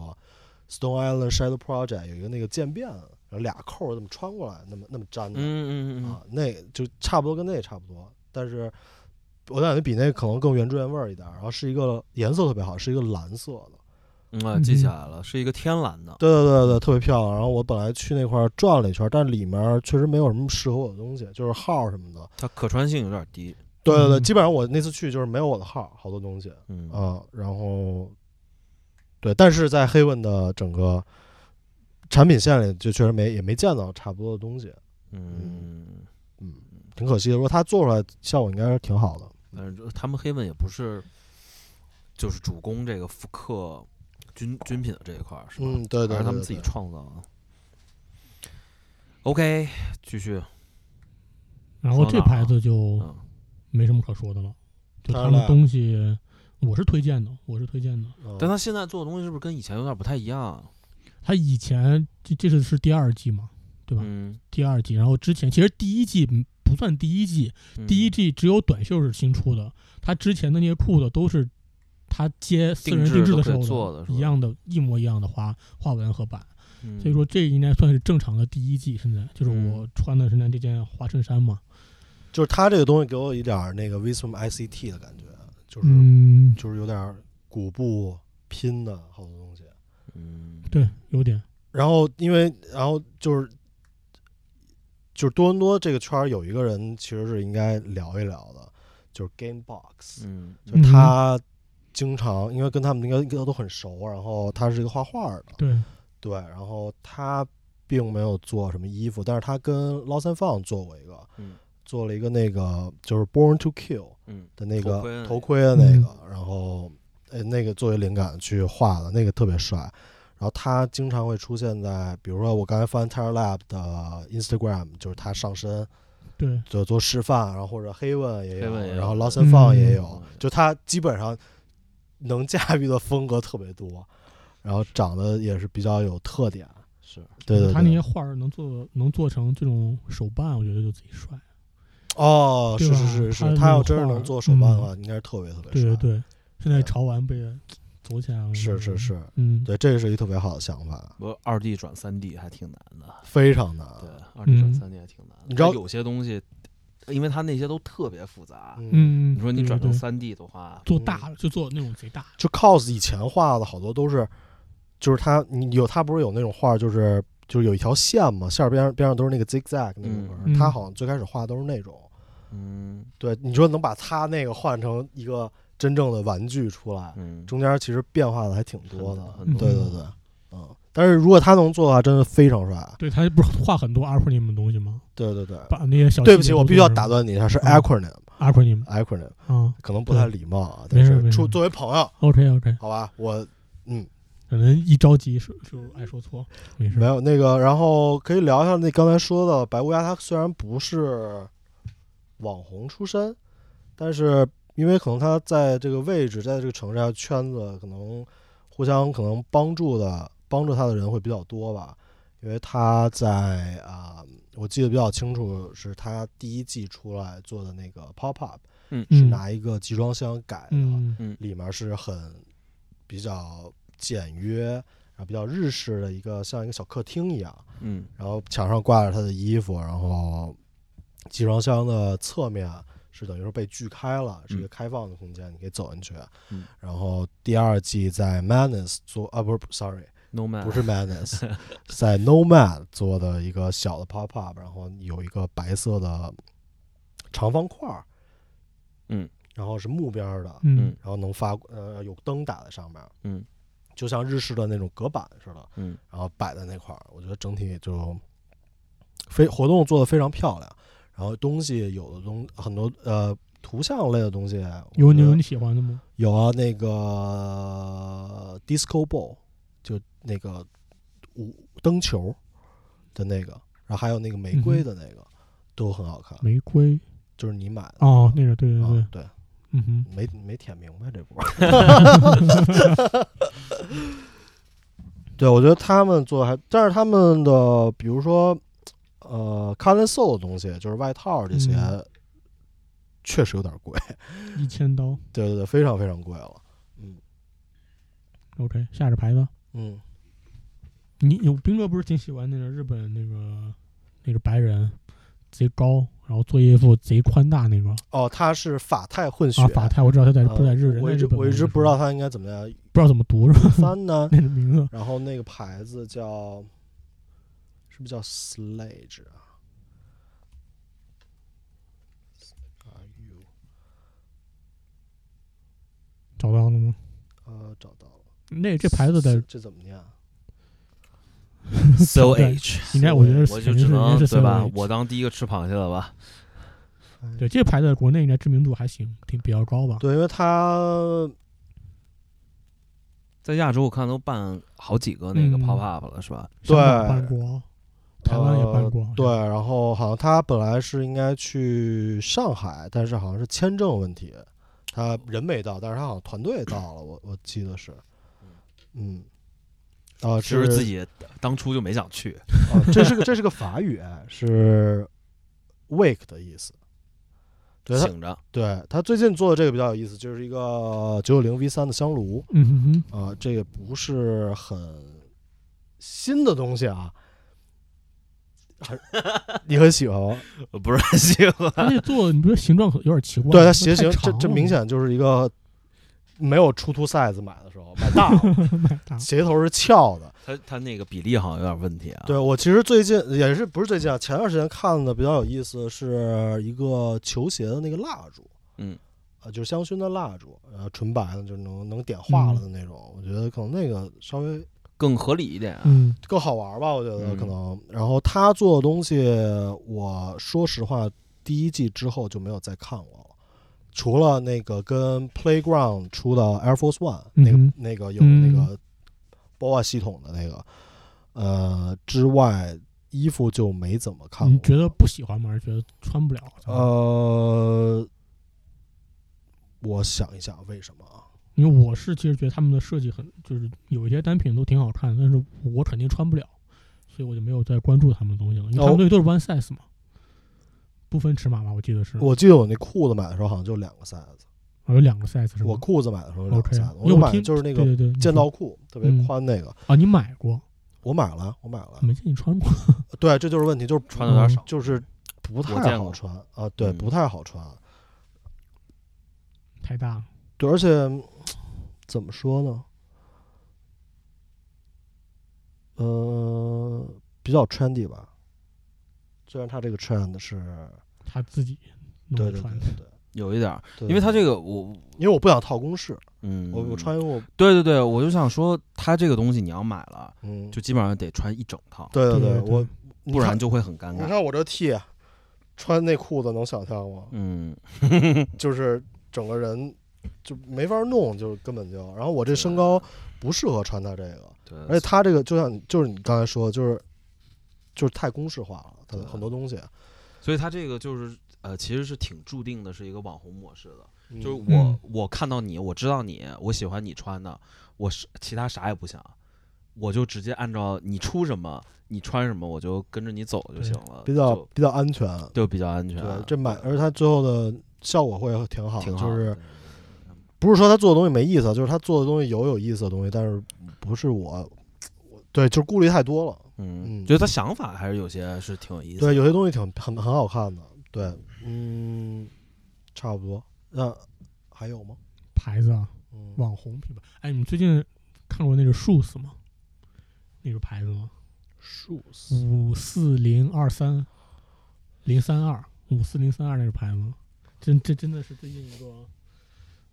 Stone Island Shadow Project 有一个那个渐变，然后俩扣儿这么穿过来，那么那么粘的。嗯嗯嗯啊，那就差不多跟那也差不多，但是我感觉比那可能更原汁原味儿一点儿。然后是一个颜色特别好，是一个蓝色的，嗯啊，记起来了，是一个天蓝的。对对对对，特别漂亮。然后我本来去那块儿转了一圈儿，但里面确实没有什么适合我的东西，就是号什么的。它可穿性有点低。对对对，嗯基本上我那次去就是没有我的号，好多东西嗯啊。然后对，但是在黑问的整个产品线里，就确实没也没见到差不多的东西，嗯，嗯，挺可惜的。如果他做出来效果应该是挺好的。但是他们黑问也不是，就是主攻这个复刻军军品的这一块儿，是吧？嗯，对对对还是他们自己对对创造的。OK，继续。然后这牌子就嗯没什么可说的了，就他们东西我是推荐的，我是推荐的。嗯但他现在做的东西是不是跟以前有点不太一样？啊他以前这这是是第二季嘛，对吧？嗯，第二季，然后之前其实第一季嗯不算第一季，嗯第一季只有短袖是新出的，他之前的那些裤子都是他接私人定制的时候做的一样的，一模一样的花花纹和版，嗯。所以说这应该算是正常的第一季。现在就是嗯。我穿的现在这件花衬衫嘛，就是它这个东西给我一点儿那个 Wisdom ICT 的感觉，就是、嗯，就是有点儿鼓布拼的好多东西。嗯，对，有点，然后因为然后就是就是多伦多这个圈儿有一个人其实是应该聊一聊的，就是 Gamebox，、嗯。就是他经常因为跟他们应该应该都很熟，然后他是一个画画的，对，对，然后他并没有做什么衣服，但是他跟 Lost and Found 做过一个，嗯。做了一个那个就是 Born to Kill。嗯的那头盔的那个。头盔的那嗯。个，然后呃那个作为灵感去画的，那个特别帅。然后他经常会出现在，比如说我刚才翻 Terra Lab 的 Instagram，就是他上身对，就做示范，然后或者黑问也有，然后有。Lost and Found 也嗯。有，就他基本上能驾驭的风格特别多，然后长得也是比较有特点。是对对他那些，画儿能做能做成这种手办，我觉得就自己帅。哦，是是是是，他要真是能做手办的嗯话，应该是特别特别帅。对对，现在潮玩被走起来了。是是是，嗯，对，这是一个特别好的想法，不二 D 转三 D 还挺难的。非常难。对，二 D 转嗯三 D 还挺难的。你知道有些东西，因为它那些都特别复杂。嗯，嗯，你说你转成三 D 的话，做大了，就做那种贼大。就 cos 以前画的好多都是，就是他你有他不是有那种画，就是就是有一条线嘛，线儿边边上都是那个 zigzag 那种纹儿，嗯他好像最开始画都是那种。嗯对，你说能把他那个换成一个真正的玩具出来，嗯，中间其实变化的还挺多的。多对对对，嗯。但是如果他能做的话，真的非常帅。对他不是画很多 acronym 的东西吗？对对对。把那些小对不起，我必须要打断你一下，是嗯 acronym acronym acronym，啊。可能不太礼貌啊，但是出作为朋友，OK OK，好吧，我嗯可能一着急是就爱说错，没事。没有那个，然后可以聊一下那刚才说的白乌鸦，它虽然不是网红出身，但是因为可能他在这个位置，在这个城市啊圈子，可能互相可能帮助的帮助他的人会比较多吧。因为他在啊、我记得比较清楚，是他第一季出来做的那个 Pop Up，嗯。是嗯。拿一个集装箱改的，嗯。里面是很比较简约，然后比较日式的一个像一个小客厅一样，嗯。然后墙上挂着他的衣服，然后集装箱的侧面是等于说被锯开了，是一个开放的空间，你可以走进去。嗯。然后第二季在 Madness 做啊，不是，sorry，，No Man 不是 Madness，在 Nomad 做的一个小的 pop up，然后有一个白色的长方块儿，嗯，然后是木边儿的，嗯。然后能发呃有灯打在上面，嗯。就像日式的那种隔板似的，嗯。然后摆在那块儿，我觉得整体就非活动做的非常漂亮，然后东西有的东很多呃图像类的东西，有你有你喜欢的吗？有啊，那个 disco ball 就那个五灯球的那个，然后还有那个玫瑰的那个，都很好看，玫瑰。就是你买的。哦，那个对对对。啊，，对，嗯哼，没没舔明白这波。对，我觉得他们做的还，但是他们的比如说，呃 c o t o n soul 的东西，就是外套这些，嗯。确实有点贵。一千刀。对对对，非常非常贵了。嗯，OK，下着牌子。嗯，你有兵哥不是挺喜欢那个日本那个那个白人，贼高，然后做衣服贼宽大那个哦，他是法泰混血，啊，法泰我知道他在呃不在日人我一直我一直不知道他应该怎么样不知道怎么读是吧？三呢。那个名字然后那个牌子叫，是不是叫 Slage 啊？Are you 找到了吗？呃找到了。那这牌子的这怎么念啊？So H，应该我觉得我就只能对吧我当第一个吃螃蟹了吧？对这牌子在国内应该知名度还行，挺比较高吧？对，因为它在亚洲我看都办好几个那个嗯 pop up 了，是吧？对办过，台湾也办过，呃对，然后好像他本来是应该去上海，但是好像是签证问题，他人没到，但是他好像团队到了，我我记得是，嗯，啊，其实是自己当初就没想去。啊，这是个这是个法语，哎是 wake 的意思。对，醒着，对他最近做的这个比较有意思，就是一个九九零 V 三的香炉嗯哼哼，啊，这个不是很新的东西啊，很 你很喜欢吗？我不是很喜欢。他这做你不觉得形状有点奇怪吗？对它那鞋型，这这明显就是一个没有出 to size 买的时候 买大了，鞋头是翘的。它它那个比例好像有点问题啊。对我其实最近也是不是最近啊，前段时间看的比较有意思，是一个球鞋的那个蜡烛，嗯，呃，就是香薰的蜡烛，呃，纯白的，就是能能点化了嗯的那种。我觉得可能那个稍微更合理一点啊。嗯更好玩吧，我觉得嗯可能。然后他做的东西，我说实话，第一季之后就没有再看过了。除了那个跟 Playground 出的 Air Force One、那个那个有那个 BOA 系统的那个，呃之外，衣服就没怎么看过。你觉得不喜欢吗？还是觉得穿不了？呃，我想一想，为什么啊？因为我是其实觉得他们的设计很，就是有一些单品都挺好看，但是我肯定穿不了，所以我就没有再关注他们的东西了。因为他们东西都是 one size 嘛，不分尺码吧？我记得是，我记得我那裤子买的时候好像就两个 size，我有两个 size 是吗？我裤子买的时候有两个 size，我买就是那个对对对，你说剑道裤，特别嗯宽那个。啊，你买过？我买了，我买了。没见你穿过。对，这就是问题，就是嗯穿的有点少。就是不太好穿啊，对，嗯不太好穿。太大了。对，而且怎么说呢？呃，比较 trendy 吧。虽然它这个 trend 是，他自己弄对着穿的。对对对对有一点儿，因为他这个，我因为我不想套公式，嗯，我我穿我，对对对，我就想说，他这个东西你要买了，嗯，就基本上得穿一整套，对对，对对我不然就会很尴尬。你看我这 T，穿那裤子能想象吗？嗯，就是整个人就没法弄，就根本就，然后我这身高不适合穿他这个。对，而且他这个就像就是你刚才说的，就是就是太公式化了，很多东西。所以它这个就是呃，其实是挺注定的是一个网红模式的，就是我、嗯我看到你，我知道你，我喜欢你穿的，我是其他啥也不想，我就直接按照你出什么，你穿什么，我就跟着你走就行了，比较比较安全。就比较安全。对，这买，而且它最后的效果会挺好，挺好的，就是不是说他做的东西没意思，就是他做的东西有有意思的东西，但是不是我，我对，就是顾虑太多了。嗯，嗯觉得他想法还是有些是挺有意思的。对，有些东西挺很很好看的。对，嗯，差不多。那还有吗？牌子啊，嗯，网红品牌。哎，你们最近看过那个 Shoes 吗？那个牌子吗？数五四零二三零三二五四零三二那个牌子，真这真的是最近一个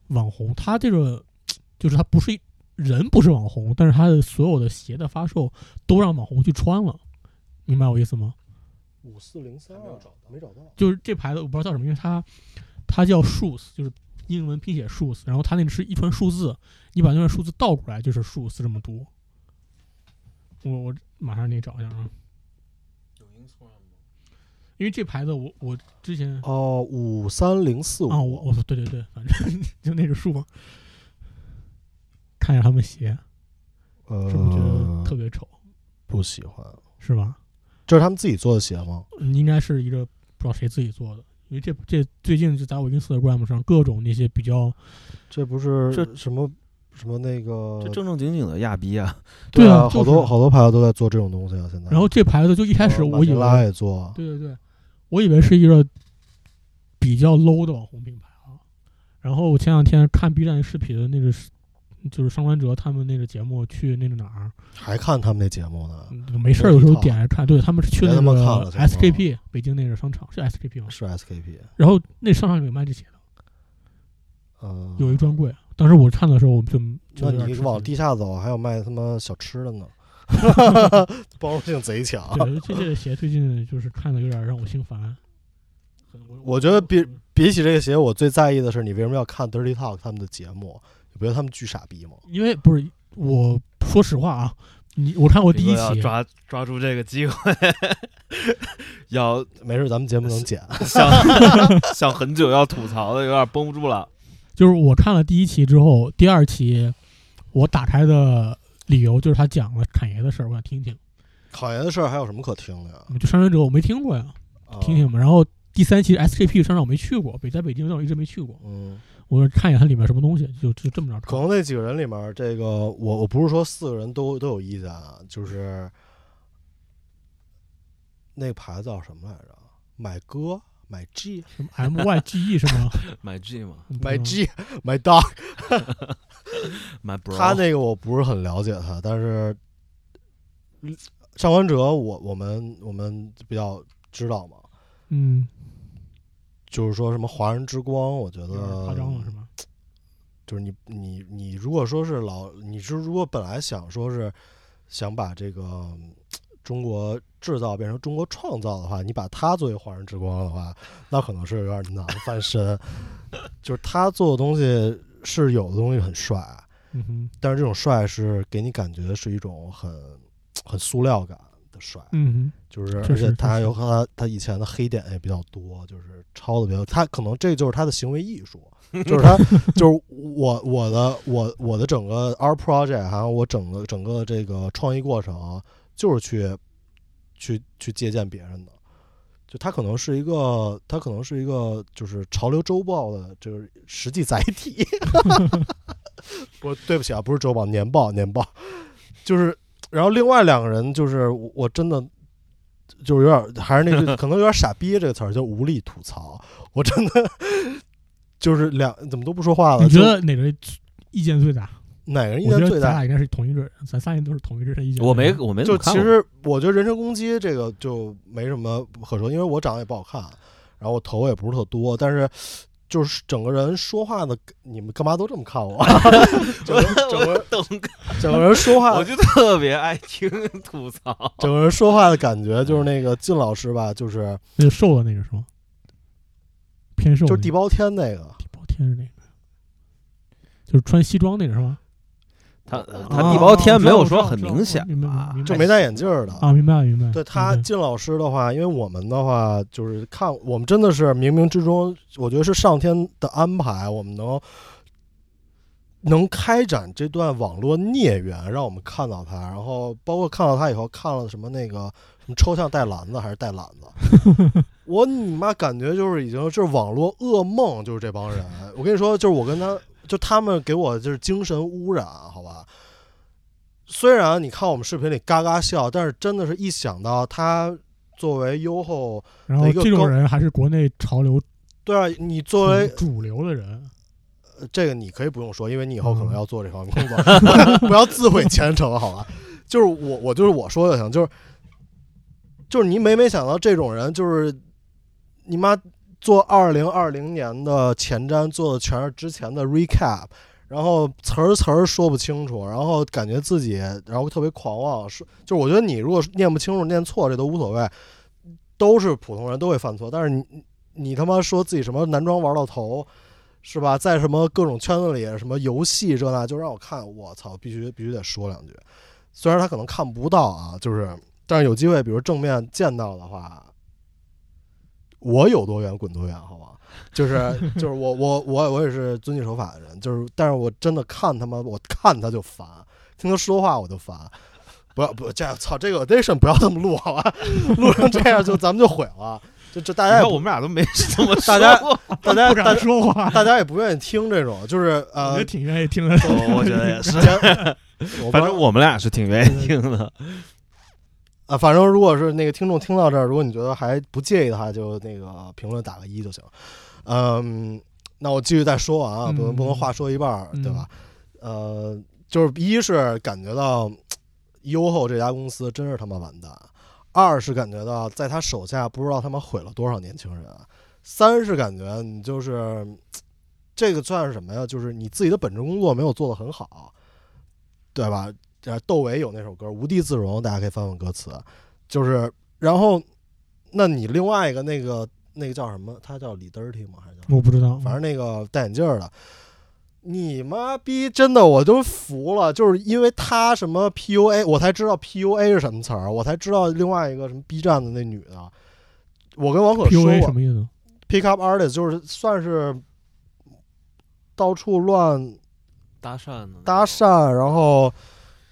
网红。他这个就是他不是一人不是网红，但是他的所有的鞋的发售都让网红去穿了，明白我意思吗？五四零三二没找到。就是这牌子我不知道叫什么，因为它它叫 shoes，就是英文拼写 shoes，然后它那个是一串数字，你把那串数字倒过来就是 shoes 这么读。我我马上给你找一下啊，有音错吗？因为这牌子我我之前哦，五三零四五。啊我我说对对对，反正 就那个数嘛。看一下他们鞋，呃，是不是觉得特别丑？不喜欢？是吧？这是他们自己做的鞋吗？嗯应该是一个不知道谁自己做的，因为这这最近就在我 Instagram 上各种那些比较这不是这什么什么那个这？正正经经的亚逼啊！对啊就是好多好多牌子都在做这种东西啊。现在。然后这牌子就一开始我以为吉拉也做，对对对，我以为是一个比较 low 的网红品牌啊。然后我前两天看 B 站视频的那个是，就是上官哲他们那个节目去那个哪儿，还看他们那节目呢？嗯没事儿有时候点着看。对他们是去那个 SKP 北京那个商场，是 SKP 吗？是 SKP，然后那商场里有卖这些的，嗯，有一专柜。当时我看的时候，我就就那你往地下走，还有卖他妈小吃的呢，包容性贼强。对这这个鞋最近就是看的有点让我心烦。我觉得比比起这个鞋，我最在意的是你为什么要看 Dirty Talk 他们的节目？你不觉得他们巨傻逼吗？因为不是我说实话啊，你我看过第一期，抓抓住这个机会，要没事，咱们节目能剪。想 想很久要吐槽的，有点绷不住了。就是我看了第一期之后，第二期我打开的理由就是他讲了侃爷的事儿，我想听听。侃爷的事儿还有什么可听的呀？就上山者我没听过呀，啊听听吧。然后第三期 SKP 商场我没去过，北在北京，但我一直没去过。嗯，我说看一眼它里面什么东西，就就这么着。可能那几个人里面，这个我我不是说四个人都都有意见啊，就是那个牌子叫什么来着？买哥、买 G、什么 MYGE 是吗？买 G 吗，买不知 G、买 Dog。买 Bro，他那个我不是很了解他，但是上官哲我我们我们比较知道嘛，嗯，就是说什么华人之光，我觉得夸张了是吗？就是你你你如果说是老，你是如果本来想说是想把这个嗯中国制造变成中国创造的话，你把它作为华人之光的话，那可能是有点难翻身。就是他做的东西是有的东西很帅，嗯哼，但是这种帅是给你感觉是一种很很塑料感的帅，嗯就是而且他还有他他以前的黑点也比较多，就是抄的比较，他可能这就是他的行为艺术，就是他就是我我的我我的整个 our project 还有我整个整个这个创意过程就是去去去借鉴别人的。就他可能是一个，他可能是一个，就是潮流周报的，就是实际载体。不，对不起啊，不是周报，年报，年报，就是，然后另外两个人，就是我我真的就是有点，还是那句，可能有点傻逼这个词儿，就无力吐槽。我真的 就是两怎么都不说话，了。你觉得哪个意见最大？哪个人意见最大？得咱俩应该是同一个人，咱仨人都是同一个人意见。我没我没就其实我觉得人身攻击这个就没什么可说，因为我长得也不好看，然后我头也不是特多，但是就是整个人说话的，你们干嘛都这么看我？整个整个懂，整个人说话我，就特别爱听吐槽。整个人说话的感觉就是那个靳老师吧，就是那个瘦的那个是吗？偏瘦就是地包天那个，地包天是那个，就是穿西装那个是吗？他啊他地包天没有说很明显吧就没戴眼镜的。啊，明白明白。对他靳老师的话，因为我们的话就是看我们真的是冥冥之中，我觉得是上天的安排，我们能能开展这段网络孽缘，让我们看到他，然后包括看到他以后看了什么那个什么抽象带篮子还是带篮子，我你妈感觉就是已经就是网络噩梦，就是这帮人。我跟你说，就是我跟他就他们给我就是精神污染，好吧。虽然你看我们视频里嘎嘎笑，但是真的是一想到他作为优厚，然后这种人还是国内潮流对啊，你作为主流的人，呃这个你可以不用说，因为你以后可能嗯要做这方面工作，不要自毁前程，好吧？就是我，我就是我说就行，就是就是你每每想到这种人，就是你妈做二零二零年的前瞻，做的全是之前的 recap，然后词儿词儿说不清楚，然后感觉自己然后特别狂妄，说就是我觉得你如果念不清楚、念错这都无所谓，都是普通人都会犯错，但是你你他妈说自己什么男装玩到头。是吧？在什么各种圈子里，什么游戏这那，就让我看，我操，必须必须得说两句。虽然他可能看不到啊，就是，但是有机会，比如正面见到的话，我有多远滚多远，好吧？就是 就是我我我我也是遵纪守法的人，就是，但是我真的看他妈，我看他就烦，听他说话我就烦。不要不这样，操，这个 audition 不要这么录，好吧？录成这样就咱们就毁了。就这大家也我们俩都没这么说大家大家 不大家敢说话，大家也不愿意听这种，就是呃也，挺愿意听的。我我觉得也是，反正我们俩是挺愿意听的。啊，反正如果是那个听众听到这儿，如果你觉得还不介意的话，就那个评论打个一就行。嗯，那我继续再说完啊，不能不能嗯话说一半儿，嗯对吧？呃，就是一是感觉到优厚这家公司真是他妈完蛋，二是感觉到在他手下不知道他妈毁了多少年轻人，三是感觉你就是这个算是什么呀？就是你自己的本职工作没有做得很好，对吧？呃，窦唯有那首歌《无地自容》，大家可以翻翻歌词，就是然后，那你另外一个那个那个叫什么？他叫李 dirty 吗？还是叫？我不知道，反正那个戴眼镜儿的，你妈逼，真的我都服了，就是因为他什么 PUA，我才知道 PUA 是什么词儿，我才知道另外一个什么 B 站的那女的，我跟王可说 PUA 过什么意思？，pick up artist 就是算是到处乱搭讪的搭讪，然后。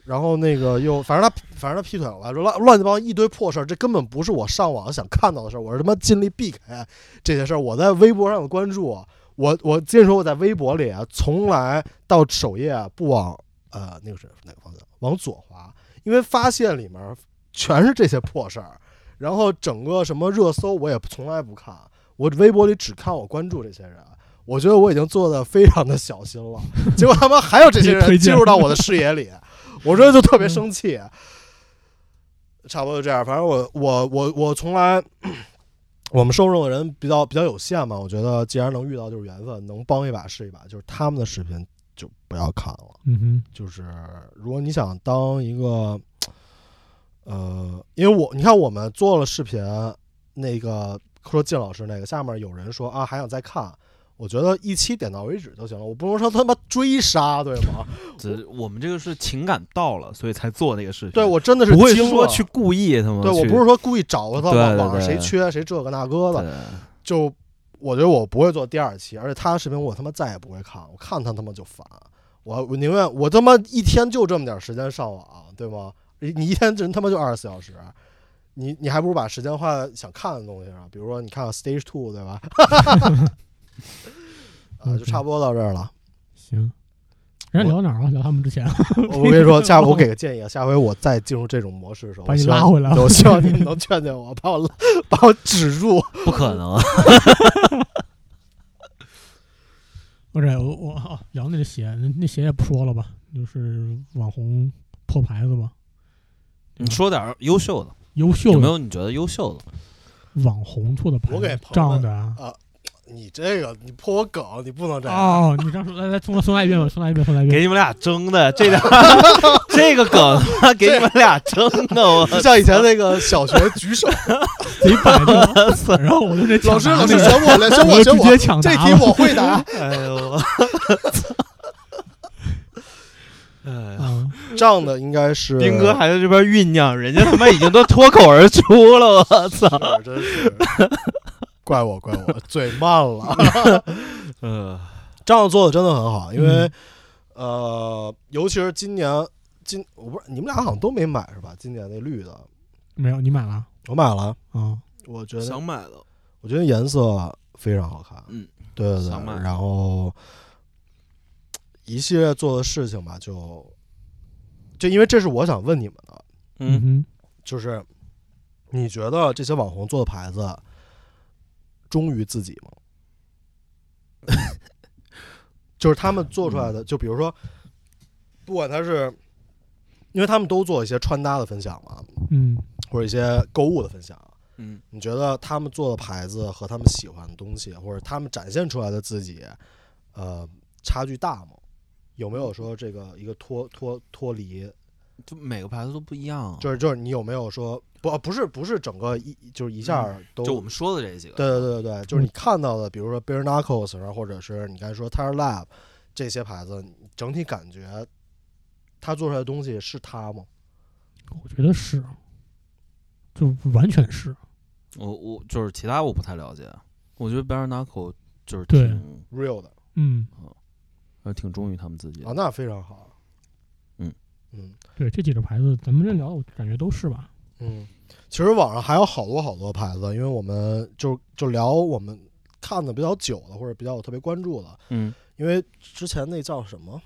然后那个又，反正他，反正他劈腿了吧，乱乱七八糟一堆破事儿，这根本不是我上网想看到的事儿，我是他妈尽力避开这些事儿。我在微博上的关注，我我接着说，我在微博里啊，从来到首页啊不往呃那个是哪个方向，往左滑，因为发现里面全是这些破事儿，然后整个什么热搜我也从来不看，我微博里只看我关注这些人。我觉得我已经做的非常的小心了，结果他妈还有这些人进入到我的视野里，我这就特别生气。差不多就这样，反正我我我我从来，我们受众的人比较比较有限嘛，我觉得既然能遇到就是缘分，能帮一把是一把，就是他们的视频就不要看了。嗯哼，就是如果你想当一个，呃，因为我你看我们做了视频，那个说靳老师那个下面有人说啊还想再看，我觉得一期点到为止就行了，我不能说他妈追杀，对吗？这我们这个是情感到了，所以才做那个事情。对我真的是不会说去故意他妈对我不是说故意找个他网网上谁缺谁这个那个的，就我觉得我不会做第二期，而且他的视频我他妈再也不会看，我看他他妈就烦，我我宁愿我他妈一天就这么点时间上网，对吗？你你一天人他妈就二十四小时，你你还不如把时间花在想看的东西上，比如说你看看 Stage Two，对吧？啊，就差不多到这儿了。行。人家聊哪儿了？聊他们之前，我跟你说，下回我给个建议啊，下回我再进入这种模式的时候，把你拉回来对我希望你们能劝劝我，把我拉把我止住。不可能。不是我我哦聊那个鞋，那那鞋也不说了吧，就是网红破牌子吧，你说点优秀的，优秀的有没有你觉得优秀的？网红做的牌我给子，朋友们这样的啊？你这个你破我梗，你不能这样。哦，你这样说，来来，重重来一遍吧，重来一遍，重来一遍。给你们俩争的，这俩 这个梗他妈给你们俩争的，我就 像以前那个小学举手，贼摆正，然后我就这老师老师选我来，选我选我直接，抢答这题我会答。哎呦，哎呀，啊，这样的应该是斌哥还在这边酝酿，人家他妈已经都脱口而出了，我操！是真是怪我怪我嘴慢了。嗯，这样做的真的很好，因为呃，尤其是今年今我不是你们俩好像都没买是吧？今年那绿的。没有，你买了？我买了，啊？我觉得想买了，我觉得颜色非常好看，嗯，对对对，然后一系列做的事情吧，就就因为这是我想问你们的，嗯哼，就是你觉得这些网红做的牌子忠于自己吗？就是他们做出来的，就比如说，不管他是，因为他们都做一些穿搭的分享嘛，嗯，或者一些购物的分享。嗯，你觉得他们做的牌子和他们喜欢的东西，或者他们展现出来的自己，呃，差距大吗？有没有说这个一个脱脱脱离？就每个牌子都不一样，就是就是你有没有说不不是不是整个一就是一下儿都、就我们说的这几个，对对对对对，就是你看到的，比如说 Bare Knuckles，然后或者是你刚才说 Tire Lab 这些牌子，整体感觉他做出来的东西是他吗？我觉得是，就完全是。我我就是其他我不太了解，我觉得 Bare Knuckle 就是挺 real 的嗯，呃挺忠于他们自己的啊，那非常好。嗯嗯对，这几个牌子咱们这聊，我感觉都是吧。嗯，其实网上还有好多好多牌子，因为我们就就聊我们看的比较久的，或者比较有特别关注的，嗯。因为之前那叫什么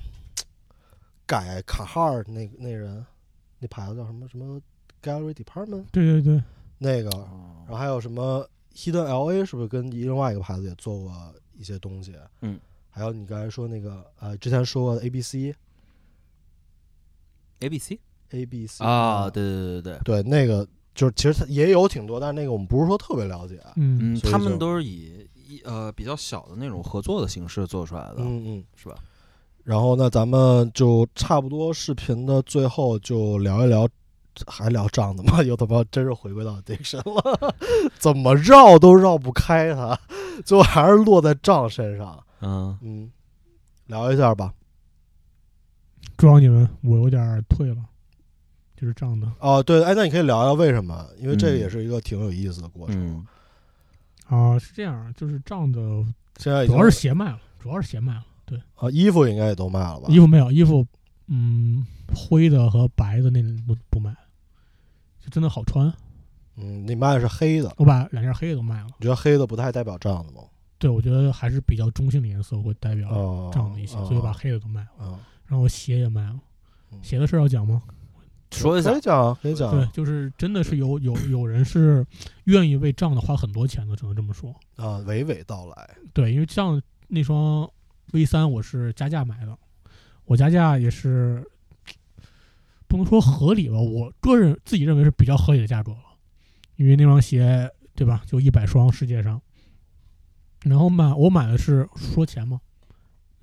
改卡哈尔那那人，那牌子叫什么什么 Gallery Department 对对对，那个，哦。然后还有什么 Hidden LA 是不是跟另外一个牌子也做过一些东西？嗯，还有你刚才说那个呃，之前说过的 ABC A B C ABC 啊，对对对对对，那个就是其实它也有挺多，但是那个我们不是说特别了解。嗯他们都是以一呃比较小的那种合作的形式做出来的，嗯嗯。是吧？然后那，咱们就差不多视频的最后就聊一聊，还聊账的吗？又他妈真是回归到 addiction 了，怎么绕都绕不开它，最后还是落在账身上。嗯，嗯，聊一下吧。主要你们我有点儿退了，就是这样的哦，对，哎，那你可以聊聊为什么？因为这个嗯也是一个挺有意思的过程。嗯啊，是这样，就是这样的，现在已经主要是鞋卖了，主要是鞋卖了。对，啊，衣服应该也都卖了吧？衣服没有，衣服，嗯，灰的和白的那不不卖，就真的好穿。嗯，你卖的是黑的，我把两件黑的都卖了。你觉得黑的不太代表这样的吗？对，我觉得还是比较中性的颜色会代表哦，这样的一些，哦所以把黑的都卖了，嗯，然后鞋也卖了。嗯鞋的事儿要讲吗？说一下可以，讲啊，可以讲对啊，就是真的是有有有人是愿意为这样的花很多钱的，只能这么说。啊，娓娓道来。对，因为这样那双 V 三我是加价买的，我加价也是不能说合理吧，我个人自己认为是比较合理的价格了，因为那双鞋对吧，就一百双世界上，然后买我买的是说钱吗？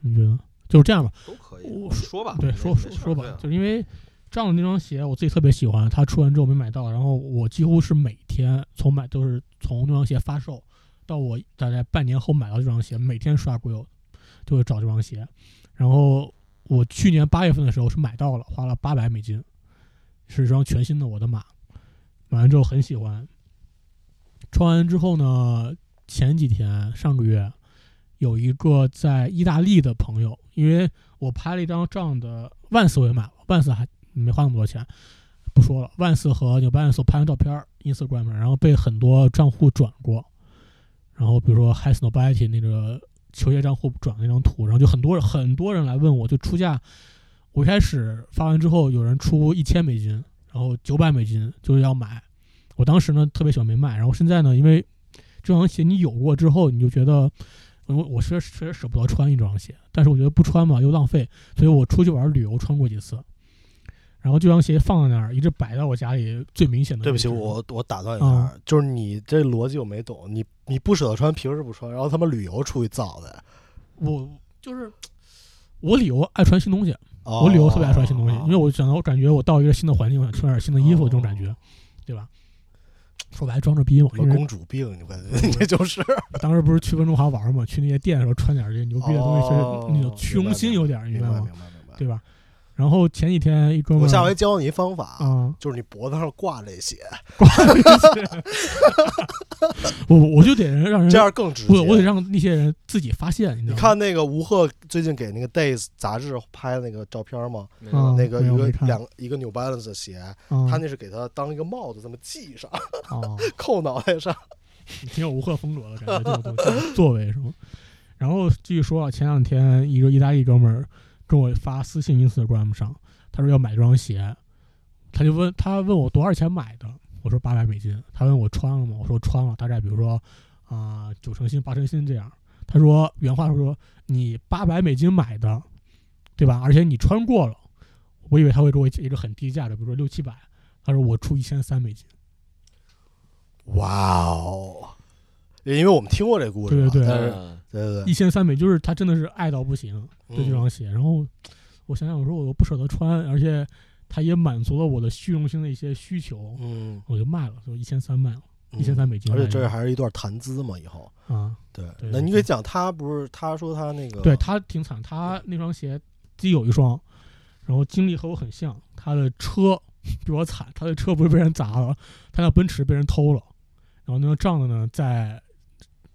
你觉得？就是这样吧，都可以，我说吧，对，说说说吧就是因为这样的那双鞋我自己特别喜欢，它出完之后没买到，然后我几乎是每天从买都是从那双鞋发售到我大概半年后买到这双鞋，每天刷股友就会找这双鞋，然后我去年八月份的时候是买到了，花了八百美金，是一双全新的我的码，买完之后很喜欢，穿完之后呢，前几天上个月有一个在意大利的朋友，因为我拍了一张这样的万斯我也买了，万斯还没花那么多钱，不说了。万斯和纽 balance 我拍完照片 Instagram，然后被很多账户转过，然后比如说 h i s n o b i t y 那个球鞋账户转了那张图，然后就很多很多人来问我，就出价。我一开始发完之后，有人出一千美金，然后九百美金就是要买。我当时呢特别喜欢没卖，然后现在呢，因为这双鞋你有过之后，你就觉得我我确实确实舍不得穿一双鞋，但是我觉得不穿嘛又浪费，所以我出去玩旅游穿过几次，然后这双鞋放在那儿一直摆在我家里最明显的对不起，我我打断一下，嗯就是你这逻辑我没懂，你你不舍得穿，平时不穿，然后他妈旅游出去造的。我就是我旅游爱穿新东西，哦我旅游特别爱穿新东西，因为我想到我感觉我到一个新的环境，我想穿点新的衣服，这种感觉，对吧？说白了装着逼嘛，公主病，你这 就是当时不是去温州华玩嘛，去那些店的时候穿点这牛逼的东西，那种虚荣心有点，你明白吗？明白明白明白。对吧？然后前几天一哥们儿，我下回教你一方法，啊，就是你脖子上挂这些，我我就得让人这样更直接。我我得让那些人自己发现，你知道吗？你看那个吴赫最近给那个 Days 杂志拍那个照片吗？没嗯那个一个两一个 New Balance 的鞋，啊他那是给他当一个帽子这么系上，啊，扣脑袋上。挺有吴赫风格的感觉，这种作为是吗？然后继续说啊，前两天一个意大利哥们儿跟我发私信 Instagram 上，他说要买这双鞋，他就问他问我多少钱买的，我说八百美金，他问我穿了吗？我说穿了，大概比如说啊、九成新八成新这样。他说原话说你八百美金买的，对吧？而且你穿过了，我以为他会给我一个很低价的，比如说六七百，他说我出一千三美金。哇哦！因为我们听过这故事嘛，对对对一千三美，就是他真的是爱到不行，对，这双鞋。然后我想想，我说我不舍得穿，而且它也满足了我的虚荣心的一些需求，嗯，我就卖了，就一千三卖了，嗯一千三美金。而且这还是一段谈资嘛，以后啊，对。那你可以讲，他不是他说他那个对他挺惨，他那双鞋自己有一双，然后经历和我很像，他的车比我惨，他的车不是被人砸了，他那奔驰被人偷了，然后那个账的呢在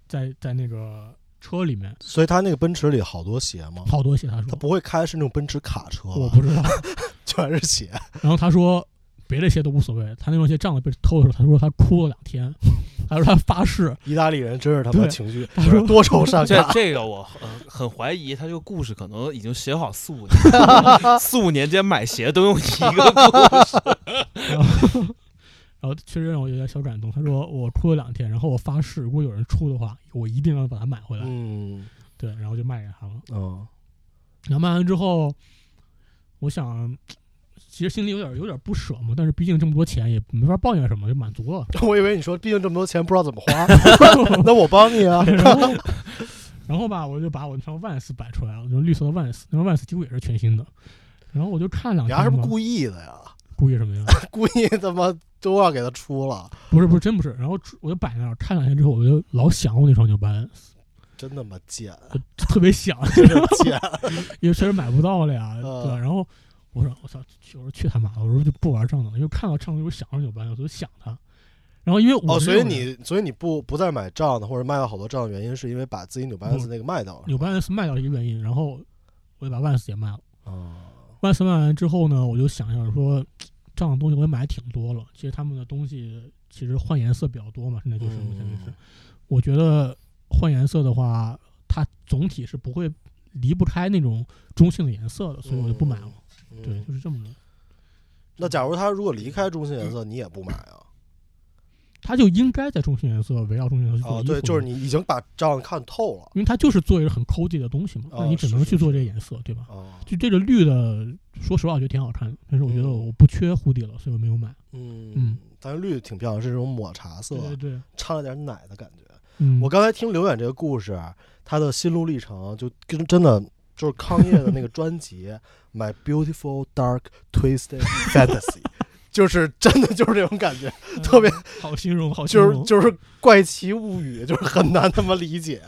在在那个车里面，所以他那个奔驰里好多鞋吗，好多鞋，他说他不会开是那种奔驰卡车？我不知道。全是鞋。然后他说别的鞋都无所谓，他那双鞋账被偷的时候，他说他哭了两天，他说他发誓，意大利人真是他妈对情绪他说多愁善感。这个我呃很怀疑，他这个故事可能已经写好四五年了，四五年间买鞋都用一个故事。然后确实让我有点小感动。他说我哭了两天，然后我发誓，如果有人出的话，我一定要把它买回来。嗯对，然后就卖给他了。嗯然后卖完之后，我想。其实心里有点有点不舍嘛，但是毕竟这么多钱也没法抱怨什么，就满足了。我以为你说，毕竟这么多钱不知道怎么花，那我帮你啊。然后，然后吧，我就把我那双 Vans 摆出来了，就是绿色的 Vans，，那双 Vans 几乎也是全新的。然后我就看两天，你还是不是故意的呀？故意什么呀？故意他妈都要给他出了，不是不是真不是。然后我就摆那儿看两天之后，我就老想我那双纽巴恩斯，真他妈贱，特别想，真是贱。因为确实买不到了呀，嗯对吧？然后我说我操，去我说去他妈的，我说就不玩账了，因为看到账我就想着纽巴恩斯，我就想他。然后因为我哦，所以你所以你不不再买账的，或者卖了好多账的原因，是因为把自己纽巴恩斯那个卖掉了。纽巴恩斯卖掉一个原因，然后我就把万斯也卖了。哦，万斯卖完之后呢，我就想想说，这样的东西我也买挺多了。其实他们的东西其实换颜色比较多嘛，现在就是目前为止嗯，我觉得换颜色的话，它总体是不会离不开那种中性的颜色的，所以我就不买了。嗯对，就是这么的。那假如他如果离开中性颜色，你也不买啊？它就应该在中性颜色围绕中性颜色去做哦，衣服嘛。对，就是你已经把账看透了。因为它就是做一个很抠地的东西嘛，那哦你只能去做这个颜色，对吧？哦，就这个绿的，说实话我觉得挺好看的，但是我觉得嗯我不缺蝴蝶了，所以我没有买。嗯嗯，但是绿挺漂亮，是这种抹茶色对，对对，掺了点奶的感觉。嗯，我刚才听刘远这个故事，他的心路历程就跟真的就是康业的那个专辑《My Beautiful Dark Twisted Fantasy》，就是真的就是这种感觉，嗯特别好形容，好形就是，就是怪奇物语，就是很难他妈理解，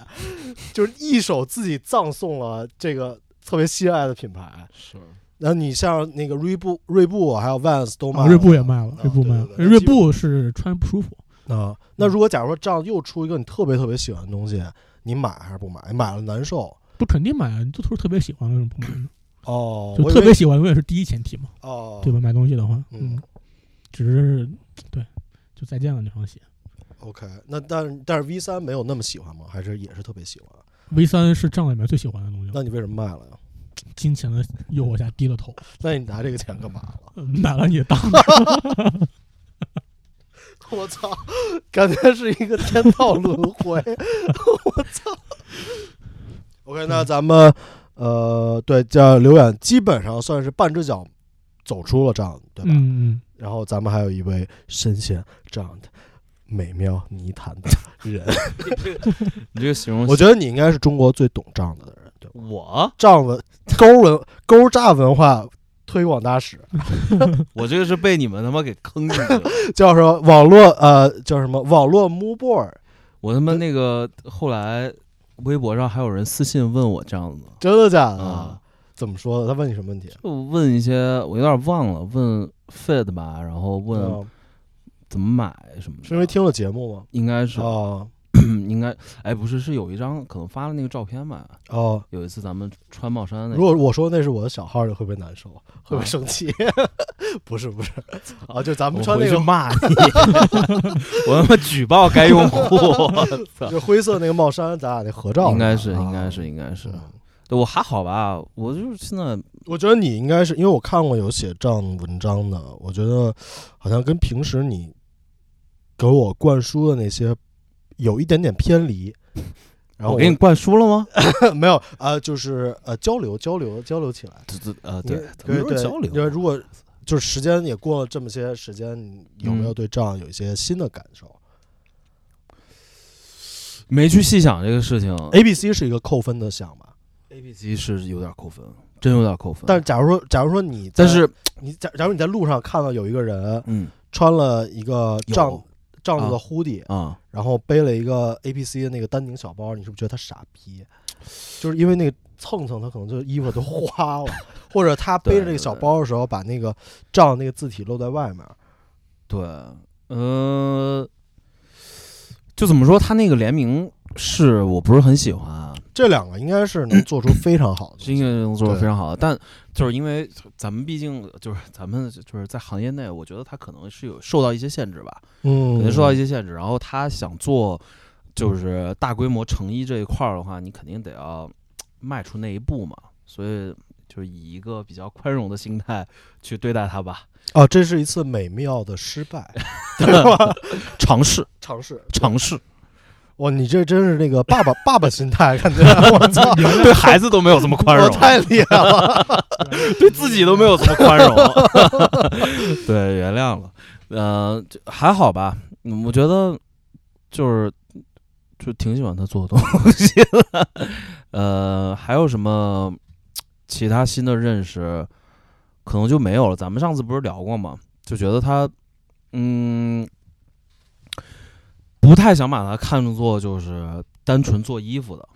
就是一手自己葬送了这个特别心爱的品牌。是，然后你像那个锐步、锐步还有 Vans 都卖了，啊锐步也卖了啊，锐步卖了锐步是穿不舒服。啊。那如果假如说这样又出一个你特别特别喜欢的东西，你买还是不买？买了难受不肯定买啊，你都是特别喜欢，为什么不买呢？哦，就我特别喜欢，永远是第一前提嘛，哦，对吧？买东西的话，嗯嗯，只是 对，就再见了那双鞋。OK，那但但是 V 三没有那么喜欢吗？还是也是特别喜欢？V 三是账里面最喜欢的东西，那你为什么卖了呀？金钱的诱惑下低了头，那你拿这个钱干嘛了？呃买了你的当。我操，感觉是一个天道轮回。我操。OK，那咱们呃，对，叫刘远基本上算是半只脚走出了这样，对吧？嗯嗯，然后咱们还有一位深陷这样的美妙泥潭的人，你这个形容，我觉得你应该是中国最懂账的人，对吧？我账文勾文勾诈文化推广大使，我这个是被你们他妈给坑进去了。叫什么网络呃叫什么网络 m o v board，我他妈那个后来微博上还有人私信问我这样子，真的假的？啊怎么说的？他问你什么问题？就问一些我有点忘了，问 fit 吧，然后问啊。怎么买什么的，是因为听了节目吗？应该是。啊。应该哎不是是有一张可能发了那个照片吧，哦，有一次咱们穿帽衫那如果我说那是我的小号，你会不会难受？会不会啊生气？不是不是，啊，就咱们穿那个骂你，我他妈举报该用户，就灰色那个帽衫，咱俩那合照应该是啊。应该是应该是，嗯对我还好吧，我就是现在我觉得你应该是因为我看过有写这样文章的，我觉得好像跟平时你给我灌输的那些有一点点偏离。然后我给你灌输了吗？没有啊、就是呃交流交流交流起来。这这呃对，咱们对对，交流因为如果就是时间也过了这么些时间，你有没有嗯对这样有一些新的感受没去细想这个事情。？A、B、C 是一个扣分的项吧？A B C 是有点扣分，真有点扣分。但是假如说，假如说你，但是你假假如你在路上看到有一个人嗯穿了一个帐有帐子的啊 hoodie，、啊，然后背了一个 A P C 的那个丹宁小包，你是不是觉得他傻逼？就是因为那个蹭蹭，他可能就衣服都花了，或者他 背着这个小包的时候，把那个帐那个字体露在外面。对，呃，就怎么说，他那个联名是我不是很喜欢啊，这两个应该是能做出非常好的应西。该能做出非常好的，但就是因为咱们毕竟就是咱们就是在行业内，我觉得他可能是有受到一些限制吧，嗯，肯定受到一些限制。然后他想做就是大规模成衣这一块儿的话，你肯定得要迈出那一步嘛，所以就是以一个比较宽容的心态去对待它吧，哦，这是一次美妙的失败 尝试尝试。尝试，哇，你这真是那个爸爸 爸爸心态，感觉 我操，对孩子都没有这么宽容，太厉害了。对自己都没有这么宽容，对，原谅了，呃，就还好吧，嗯我觉得就是就挺喜欢他做的东西的，呃，还有什么其他新的认识，可能就没有了。咱们上次不是聊过吗？就觉得他，嗯，不太想把他看作就是单纯做衣服的，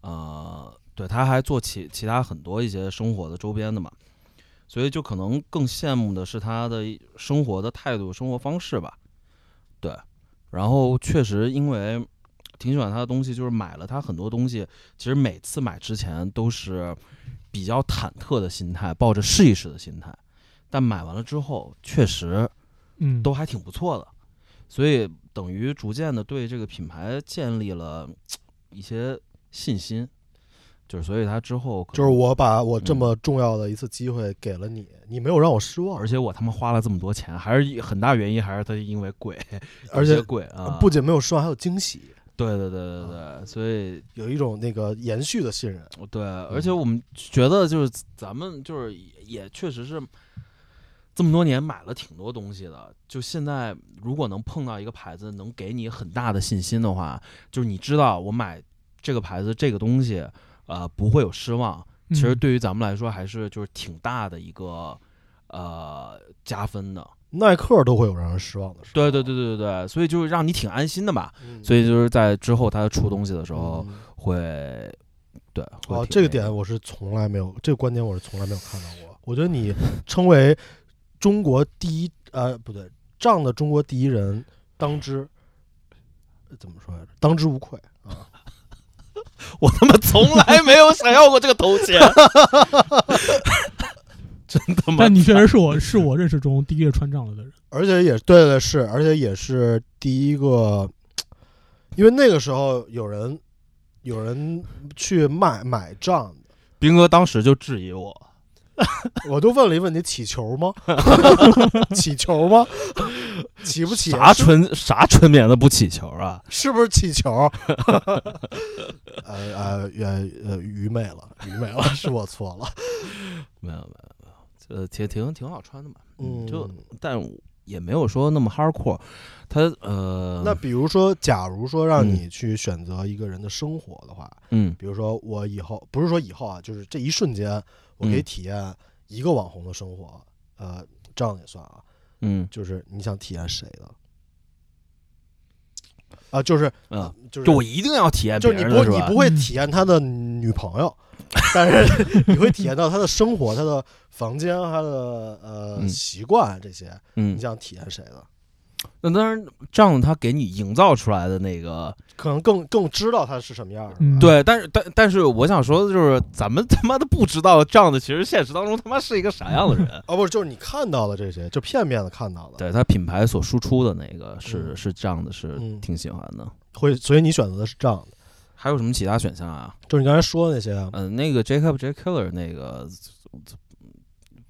呃，对，他还做其其他很多一些生活的周边的嘛，所以就可能更羡慕的是他的生活的态度、生活方式吧。对，然后确实因为挺喜欢他的东西，就是买了他很多东西，其实每次买之前都是比较忐忑的心态，抱着试一试的心态，但买完了之后，确实嗯，都还挺不错的，所以等于逐渐的对这个品牌建立了一些信心，就是所以他之后，就是我把我这么重要的一次机会给了你，你没有让我失望，而且我他妈花了这么多钱，还是很大原因还是他因为贵，而且贵啊，不仅没有失望，还有惊喜，对对对对对，所以有一种那个延续的信任。对，而且我们觉得就是咱们就是也也确实是这么多年买了挺多东西的，就现在如果能碰到一个牌子能给你很大的信心的话，就是你知道我买这个牌子这个东西，呃，不会有失望。其实嗯对于咱们来说，还是就是挺大的一个呃加分的。耐克都会有让人失望的时候。对对对对对对，所以就是让你挺安心的吧。嗯，所以就是在之后他出东西的时候嗯会，对，会哦，这个点我是从来没有，这个观点我是从来没有看到过。我觉得你称为中国第一，呃，不对，仗的中国第一人，当之呃怎么说来着？当之无愧啊！我他妈从来没有想要过这个头衔，真他妈！但你确实是我是我认识中第一个穿仗了的人。而且也对对是，而且也是第一个，因为那个时候有人有人去卖买账，斌哥当时就质疑我，我都问了一问你：起球吗？起球吗？起不起？啥是春啥纯棉的不起球啊？是不是起球？呃呃呃呃，愚昧了，愚昧了，是我错了。没有没有没有，呃挺挺挺好穿的嘛，嗯，就但也没有说那么 hardcore。他呃，那比如说，假如说让嗯你去选择一个人的生活的话，嗯比如说我以后不是说以后啊，就是这一瞬间，我可以嗯体验一个网红的生活，呃，这样也算啊。嗯就是你想体验谁的？啊，就是嗯，就是就我一定要体验就是你不？你不会体验他的女朋友，但是 你会体验到他的生活、他的房间、他的呃嗯习惯这些。嗯你，想体验谁的？那当然，这样他给你营造出来的那个，可能更更知道他是什么样对，但是但但是我想说的就是，咱们 他妈的不知道这样的，其实现实当中他妈是一个啥样的人。哦，不是，就是你看到的这些，就片面的看到的，对他品牌所输出的那个是、嗯是这样的，是嗯挺喜欢的。会，所以你选择的是这样的，还有什么其他选项啊？就是你刚才说的那些，嗯、那个 Jacob J Killer 那个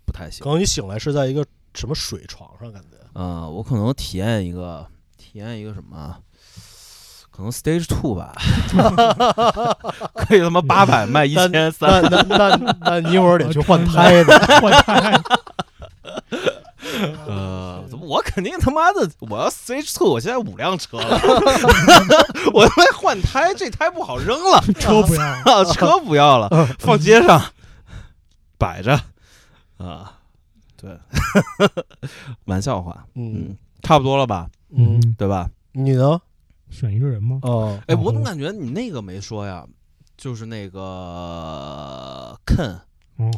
不太行可。能你醒来是在一个什么水床上，感觉。嗯、我可能体验一个体验一个什么，可能 Stage Two 吧，可以他妈八百卖一千三。那那那那你一会儿得去换胎的。换胎，呃，我肯定他妈的，我要 Stage Two，我现在五辆车了，我他妈换胎，这胎不好扔了，车不要了，啊，车不要了，放街上摆着。啊，对，玩笑话，嗯。嗯，差不多了吧，嗯，对吧？你呢？选一个人吗？哦，哎，我哦怎么感觉你那个没说呀？就是那个 Ken，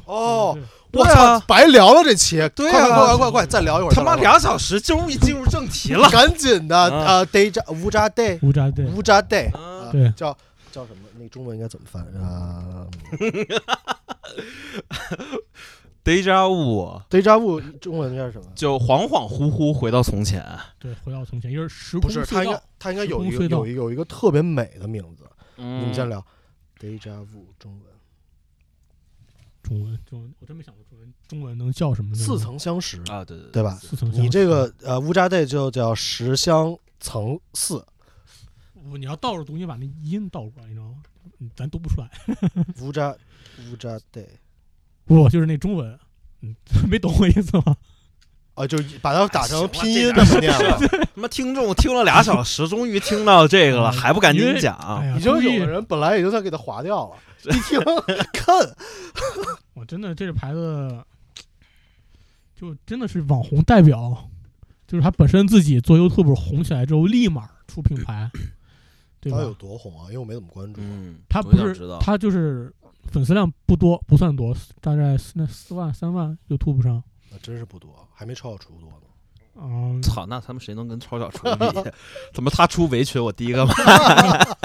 哦。对，我操，白聊了这期，对快快啊。快快快快，再聊一会儿，他妈两小时，终于进入正题了。赶紧的啊。啊，day 扎乌扎 day 乌扎 day，乌扎 day，对。叫叫什么？那中文应该怎么翻？啊 Deja vu，？day 扎 vu 中文叫什么？就恍恍惚惚回到从前。对，回到从前，一个是时不是，空隧它应该道，它应该有一个有一个有一个特别美的名字。你你们先聊 day 扎 vu 中文，中文中文，我真没想过中文中文能叫什么？似曾相识，啊，对对对吧？似曾相识。你这个呃乌扎 day 就叫十相层似，我你要倒着读，你把那音倒过来，你知道吗？嗯咱读不出来。乌扎乌扎 day 不，就是那中文，嗯，没懂我意思吗？啊，就把它打成拼音这这么念了。他妈听众听了俩小时，终于听到这个了，嗯还不赶紧讲？已经有的人本来已经在给他划掉了，一听看，我真的这个牌子，就真的是网红代表，就是他本身自己做 YouTube 红起来之后，立马出品牌，对吧它？有多红啊？因为我没怎么关注。嗯，他不是他就是粉丝量不多，不算多，大概四那四万三万 YouTube 上，那真是不多，还没超小厨多呢。嗯、操，那他们谁能跟超小厨比？怎么他出围裙，我第一个买？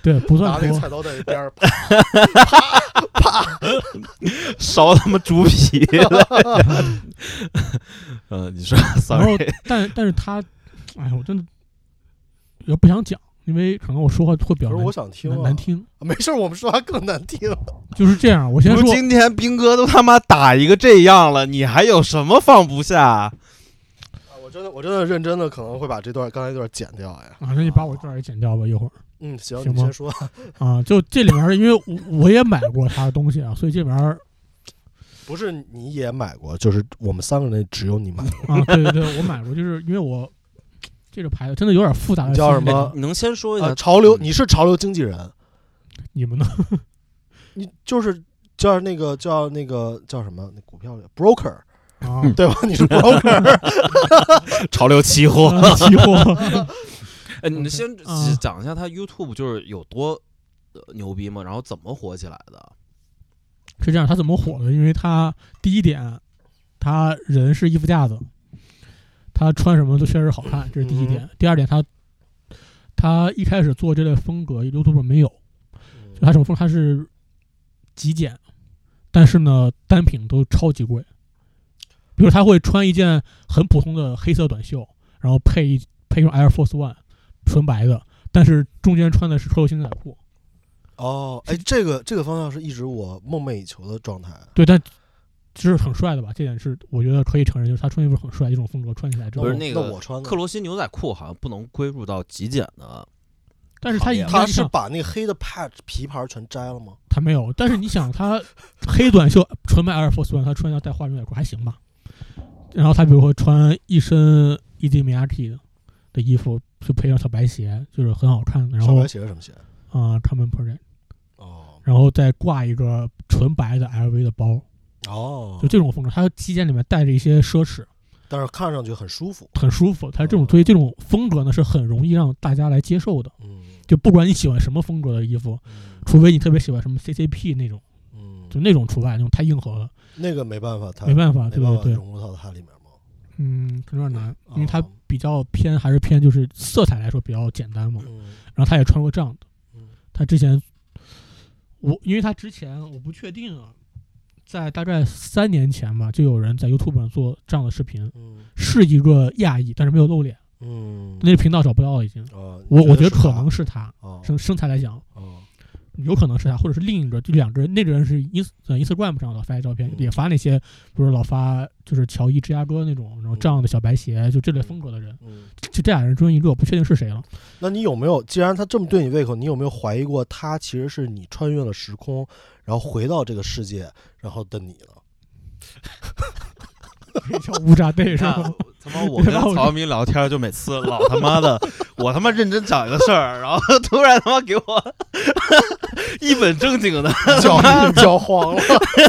对，不算多，那个菜刀在那边儿，烧他妈猪皮了。嗯，你说然后，sorry，但但是他，哎呀，我真的也不想讲，因为可能我说话会比较难我想听啊，难难听，没事儿，我们说话更难听。就是这样。我先如说，今天兵哥都他妈打一个这样了，你还有什么放不下？啊我真的，我真的认真的可能会把这段刚才这段剪掉呀。啊，那你把我这段也剪掉吧，一会儿。嗯，行，行你先说。啊，就这里面，因为我我也买过他的东西啊，所以这里面儿不是你也买过，就是我们三个人只有你买过。啊，对对对，我买过，就是因为我这个牌子真的有点复杂的叫什么你能先说一下啊，潮流，嗯你是潮流经纪人，你们呢？你就是叫那个叫那个叫什么？那股票的 broker 啊，对吧？你是 broker，潮流期货？啊期货哎，你先啊讲一下他 YouTube 就是有多呃牛逼嘛？然后怎么火起来的？是这样，他怎么火的？因为他第一点，他人是衣服架子，他穿什么都确实好看，这是第一点。第二点，他他一开始做这类风格，YouTube 没有，就他什么风格他是极简，但是呢单品都超级贵。比如他会穿一件很普通的黑色短袖，然后配一配一双 Air Force One，纯白的，但是中间穿的是超流星仔裤。哦，哎，这个这个方向是一直我梦寐以求的状态。对，但这是很帅的吧？这点是我觉得可以承认，就是他穿衣服很帅，一种风格穿起来之后不是那个我穿的克，罗心牛仔裤好像不能归入到极简的，但是他他是把那个黑的 patch 皮牌全摘了吗？他没有，但是你想他黑短袖纯白 Air Force One，他穿一条带花牛仔裤还行吧？然后他比如说穿一身 Easy Miyake 的的衣服，就配上小白鞋，就是很好看。然后小白鞋是什么鞋？啊，他们 Project，哦然后再挂一个纯白的 LV 的包，哦就，这种风格。它期间里面带着一些奢侈，但是看上去很舒服。很舒服。它这种所以这种风格呢是很容易让大家来接受的。嗯，就不管你喜欢什么风格的衣服，嗯除非你特别喜欢什么 CCP 那种，嗯，就那种除外，那种太硬核了，那个没办法，它没办法，对对对，融入到它里面嘛。嗯，可能有点难，因为它哦比较偏还是偏就是色彩来说比较简单嘛。嗯然后他也穿过这样的，嗯他之前我因为他之前我不确定啊，在大概三年前吧，就有人在 YouTube 上做这样的视频，嗯。是一个亚裔，但是没有露脸，嗯。那个频道找不到了已经。哦，我我觉得可能是他，哦。身身材来讲，啊有可能是他，或者是另一个，就两个人，那个人是 ins 呃 Instagram 上老发一照片，嗯也发那些，比如老发就是乔伊芝加哥那种，然后这样的小白鞋，就这类风格的人，嗯，就这俩人中一个，我不确定是谁了。那你有没有？既然他这么对你胃口，你有没有怀疑过他其实是你穿越了时空，然后回到这个世界，然后的你呢？这叫乌扎队是看吧？他妈我跟 曹晓明聊天，就每次老他妈的，我他妈认真讲一个事儿，然后突然他妈给我 一本正经的脚脚黄了，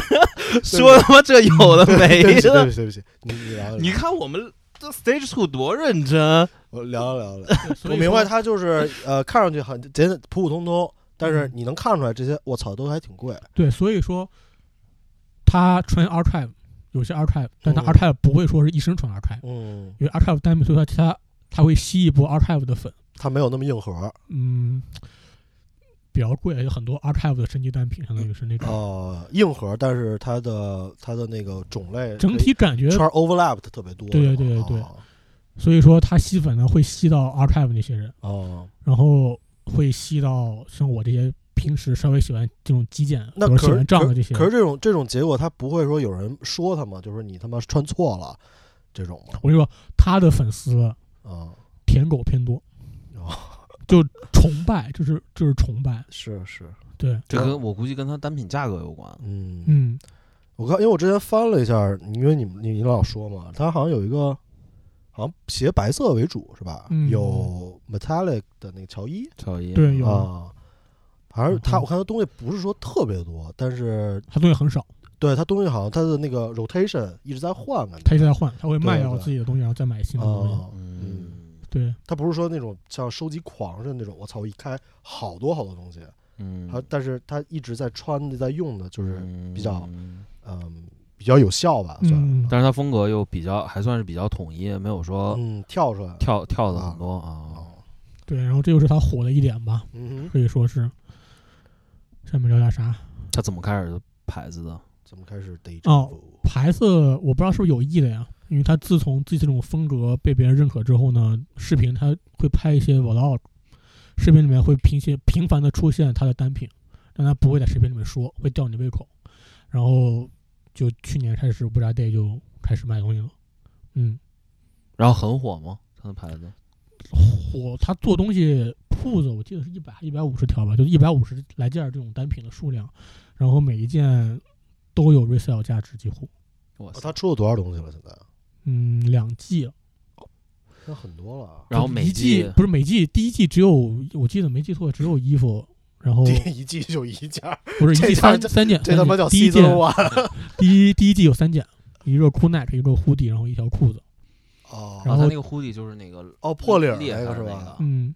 说他妈这有的没的对的不。起对不起，你你聊聊，你看我们这 Stage Two 多认真，我聊聊聊我明白他就是呃，看上去很简单普普通通，但是嗯你能看出来这些，我操，都还挺贵。对，所以说他纯 archive 有些 archive，但他嗯 archive 不会说是一生穿 archive，、嗯，因为 archive 单品，所以他他它会吸一波 archive 的粉，它没有那么硬核。嗯，比较贵，有很多 archive 的升级单品，相当于是那种、呃，硬核，但是它的它的那个种类整体感觉，圈 overlap 的特别多。对对对对对哦所以说它吸粉呢会吸到 archive 那些人，哦，然后会吸到像我这些平时稍微喜欢这种极简，那可是可这样的这些，可是这种这种结果，他不会说有人说他吗？就是你他妈穿错了这种吗？我跟你说，他的粉丝啊，舔狗偏多，哦，就崇拜，就是就是崇拜，是是，对，这跟我估计跟他单品价格有关。嗯嗯，我看，因为我之前翻了一下，因为你们你你老说嘛，他好像有一个，好像鞋白色为主是吧？嗯有 metallic 的那个乔伊乔伊，对，有、啊，反正它嗯我看他东西不是说特别多，但是他东西很少，对他东西好像他的那个 rotation 一直在换，感觉他一直在换，他会卖掉自己的东西，然后再买新的东西。啊，嗯，对，他不是说那种像收集狂似的那种，我操，我一开好多好多东西，嗯，他但是他一直在穿的在用的，就是比较嗯嗯比较有效吧，算嗯，但是他风格又比较还算是比较统一，没有说嗯跳出来跳跳的很多啊。啊，对，然后这就是他火的一点吧，嗯哼，可以说是。下面聊点啥？他怎么开始牌子的？怎么开始 day 哦牌子我不知道是不是有意的呀，因为他自从自己这种风格被别人认可之后呢，视频他会拍一些 vlog，视频里面会频些频繁的出现他的单品，但他不会在视频里面说，会吊你胃口。然后就去年开始，布扎 day 就开始卖东西了，嗯，然后很火吗？他的牌子？火他做东西铺子，我记得是一百一百五十条吧，就一百五十来件这种单品的数量，然后每一件都有 resale 价值，几乎，哦我操！他出了多少东西了？现在嗯，两季了。那很多了。然后每一季不是每季，第一季只有我记得没记错，只有衣服，然后第一季就一件，不是一季三三件，这他妈叫三件第一 season 件 第一第一季有三件，一个 crew neck，一个 hoodie，然后一条裤子，哦然后他那个 hoodie 就是那个哦破领那个是吧嗯，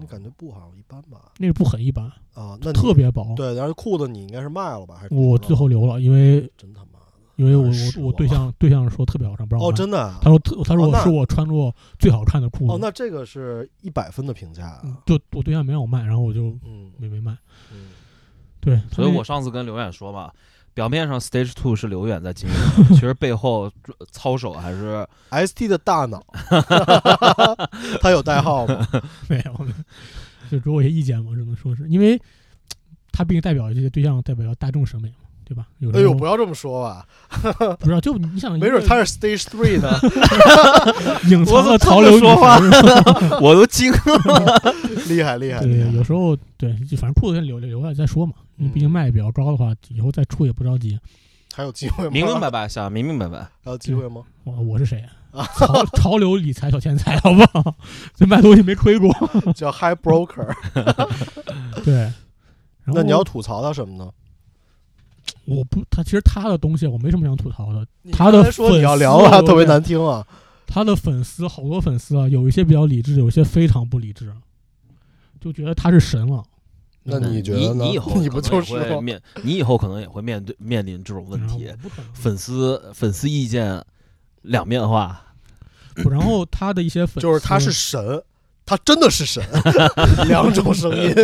你感觉布好像一般吧？那个布很一般，啊，那特别薄。对，然后裤子你应该是卖了吧？还是我最后留了，因为真他妈的因为我我我对象对象说特别好看，不让我哦，真的啊他说特他说我是我穿过最好看的裤子，哦，那这个是一百分的评价啊嗯就我对象没让我卖，然后我就嗯没没卖。嗯对，所以我上次跟刘远说嘛，表面上 Stage Two 是刘远在经营，其实背后操守还是，ST 的大脑，他有代号吗？没有，就给我一些意见嘛，只能说是因为他毕竟代表这些对象代表大众审美嘛，对吧？有时哎呦，不要这么说吧，不知道，就你想，没准他是 Stage Three 呢，隐藏了我怎潮流么这么说话 我都惊了。厉害厉害对厉害，有时候对，就反正裤子先留留留下再说嘛，因为毕竟嗯卖的比较高的话，以后再出也不着急。还有机会吗？明明白白想明明白白，还有机会吗？我我是谁啊？潮潮流理财小天才，好不好？这卖东西没亏过。叫 High Broker。对，那你要吐槽他什么呢？我不，他其实他的东西我没什么想吐槽的。他的你要聊啊，粉丝特别难听啊。他的粉丝好多粉丝啊，有一些比较理智，有一些非常不理智。就觉得他是神了。那嗯你觉得呢？你以后你不就是面，你以后可能也会面对面临这种问题粉丝粉丝意见两面化。不然后他的一些粉丝就是他是神，他真的是神，两种声音。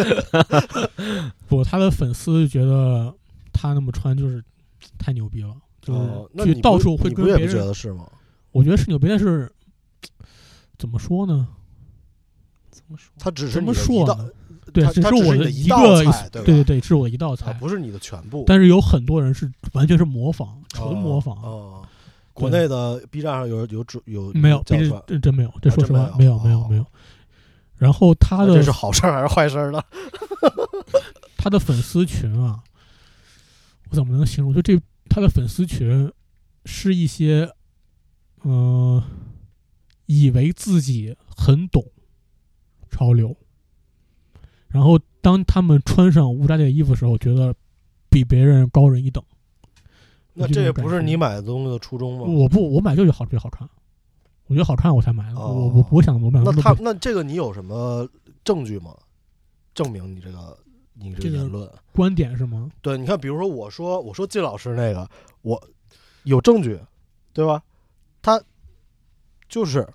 不，他的粉丝觉得他那么穿就是太牛逼了，就是到处会跟别人，得是吗？我觉得是牛逼，但是怎么说呢？怎么说？他只是怎么你的一道说呢？对，他只是我的一一道个菜对对对对，是我一道啊，菜，不是你的全部。但是有很多人是完全是模仿，纯模仿。哦，国内的 B 站上有有主有没有，这教传，这真没有，这说实话真没有没有没有哦没有。然后他的这是好事儿还是坏事儿呢？他的粉丝群啊，我怎么能形容？就这他的粉丝群是一些，嗯、以为自己很懂潮流，然后当他们穿上乌扎街的衣服的时候，觉得比别人高人一等。那这也不是你买的东西的初衷吗？我不，我买就是好，这好看，我觉得好看我才买的。哦我我我想我买那他那这个你有什么证据吗？证明你这个你这这个个言论？观点是吗？对，你看，比如说我说我说季老师那个，我有证据，对吧？他就是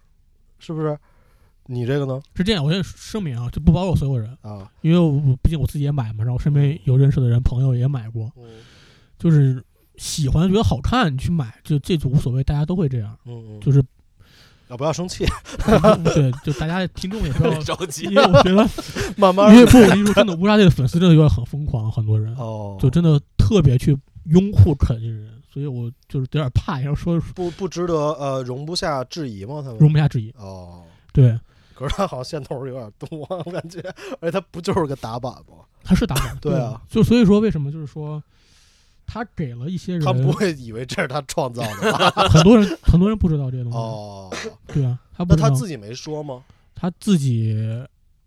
是不是？你这个呢？是这样，我先声明啊，这不包括所有人，啊，因为我我毕竟我自己也买嘛，然后身边有认识的人朋友也买过，嗯就是喜欢觉得好看你去买，就这就无所谓，大家都会这样，嗯嗯，就是啊，不要生气，对，就大家听众也不要，着急因为我觉得，慢慢因为不，我跟你说真的，乌鸦队的粉丝真的有点很疯狂，很多人哦，就真的特别去拥护肯这人，所以我就是有点怕，要说不不值得呃容不下质疑吗？他们容不下质疑。哦，对，可是他好像线头有点多，我感觉，而且他不就是个打板吗？他是打板，对啊，就所以说为什么就是说。他给了一些人，他不会以为这是他创造的吧？很多人很多人不知道这些东西，哦，对啊，他不那他自己没说吗？他自己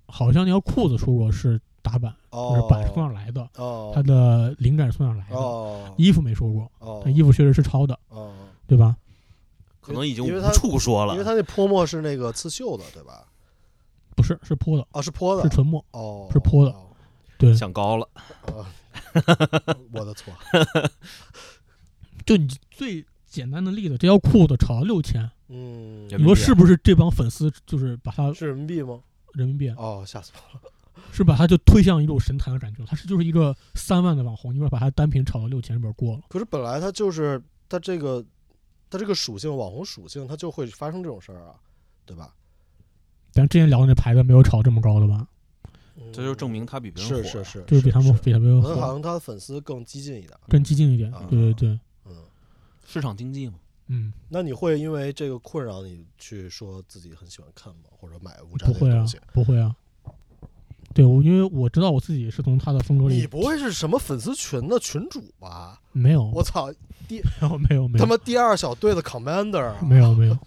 好像那条裤子说过是打版，就哦是，版是从哪来的，哦，他的灵感是从哪来的。哦衣服没说过，衣服确实是抄的，哦，对吧？可能已经无因为他处说了因为。他那泼墨是那个刺绣的，对吧？不是，是泼的，哦，是泼的，是纯墨。哦，是泼的哦对，想高了，呃 我的错，就你最简单的例子，这条裤子炒到六千，嗯，你说是不是这帮粉丝就是把它是人民币吗？人民币啊哦，吓死我了！是把它就推向一种神坛的感觉？他是就是一个三万的网红，你说把他单品炒到六千，是不是过了？可是本来它就是它这个它这个属性，网红属性，它就会发生这种事儿啊，对吧？咱之前聊的那牌子没有炒这么高的吧？这就证明他比别人火是是是，就是比他们是比他们可能好火，像他的粉丝更激进一点。更激进一点啊。对对对，嗯，市场经济嘛。嗯，那你会因为这个困扰你去说自己很喜欢看吗？或者买无战不会啊不会啊。对，我因为我知道我自己是从他的风格里你不会是什么粉丝群的群主吧？没有，我操，第 没有没有没有他妈第二小队的 commander 啊！没有没有，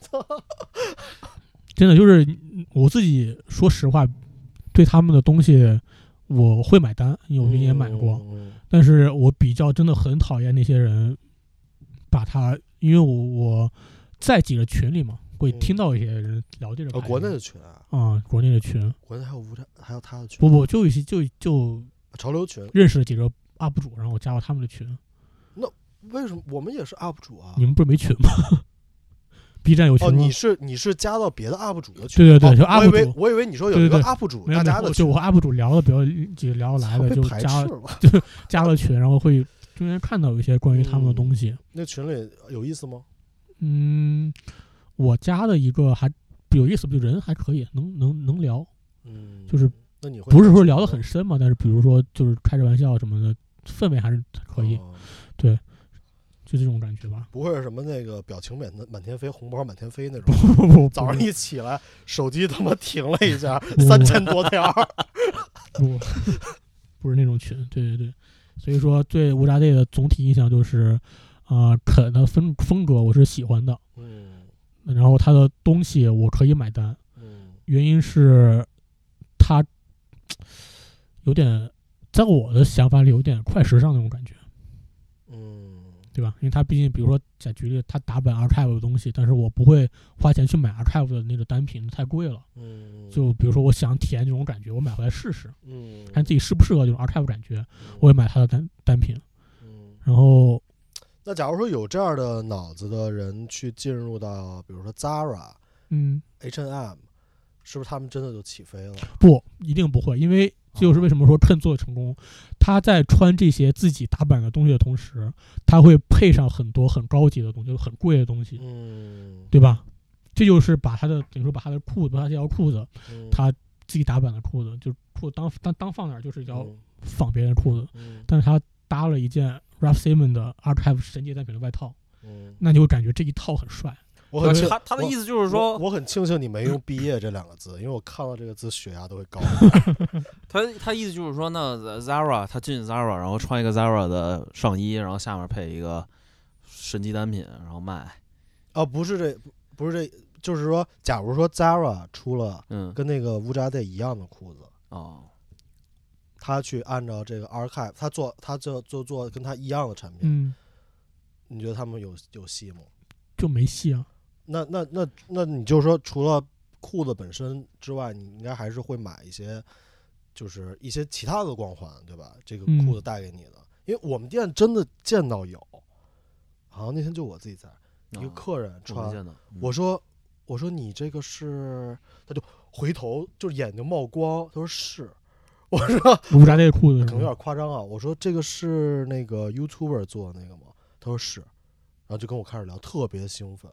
真的就是我自己说实话，对他们的东西我会买单，因为我之前也买过，嗯但是我比较真的很讨厌那些人把他，因为我我在几个群里嘛，会嗯听到一些人聊这个国内的群啊，啊，国内的群，国内还有无他，还有他的群，不不，就一些就就潮流群。认识了几个 UP 主，然后我加入他们的群。那为什么我们也是 UP 主啊你？们不是没群吗？B 站有群哦，吗？你是你是加到别的 UP 主的群？对对对就哦我以 UP 主为我以为你说有一个对对 UP 主，没有没有，大家的就我和 UP 主聊的比较几个聊得来的，就加斥了。加了群，然后会中间看到有一些关于他们的东西。那群里有意思吗？嗯，我加的一个还有意思，就人还可以，能能能聊，嗯，就是那你会不是说聊得很深嘛，但是比如说就是开着玩笑什么的，氛围还是可以，哦就这种感觉吧。不会是什么那个表情满满天飞，红包满天飞那种。不不不，早上一起来，手机他妈停了一下，三千多条。不 不是那种群，对对对，所以说对乌扎队的总体印象就是，啊、肯的风风格我是喜欢的，嗯然后他的东西我可以买单，嗯原因是他有点在我的想法里有点快时尚那种感觉，嗯，对吧？因为他毕竟，比如说，假举例，他打本 Archive 的东西，但是我不会花钱去买 Archive 的那个单品，太贵了。嗯，就比如说，我想体验这种感觉，我买回来试试，嗯，看自己适不适合这种 Archive 感觉，我也买他的单单品。嗯，然后，那假如说有这样的脑子的人去进入到，比如说 Zara、嗯，H&M，是不是他们真的就起飞了？不一定不会，因为这就是为什么说趁做的成功。他在穿这些自己打版的东西的同时，他会配上很多很高级的东西，就是很贵的东西，嗯，对吧？这就是把他的等于说把他的裤子，把他这条裤子，嗯他自己打版的裤子，就裤子当当当放那儿就是一条仿别人的裤子，嗯但是他搭了一件 Ralph Simon 的 Archive 神界单品的外套，嗯，那你会感觉这一套很帅。我很庆他他的意思就是说，我很庆幸你没用“毕业”这两个字，因为我看到这个字血压都会高。他他意思就是说，那 Zara 他进 Zara，然后穿一个 Zara 的上衣，然后下面配一个神级单品，然后卖。哦，不是这，不是这，就是说，假如说 Zara 出了嗯，跟那个乌扎队一样的裤子，哦，他去按照这个 Archive，他做他就做做跟他一样的产品，嗯，你觉得他们有有戏吗？就没戏啊。那那那那你就说，除了裤子本身之外，你应该还是会买一些，就是一些其他的光环，对吧？这个嗯裤子带给你的，因为我们店真的见到有，好像那天就我自己在，一个哦客人穿，我说我说你这个是，他就回头就眼睛冒光，他说是，我说乌扎队裤子可能有点夸张啊，我说这个是那个 YouTuber 做的那个吗？他说是，然后就跟我开始聊，特别兴奋，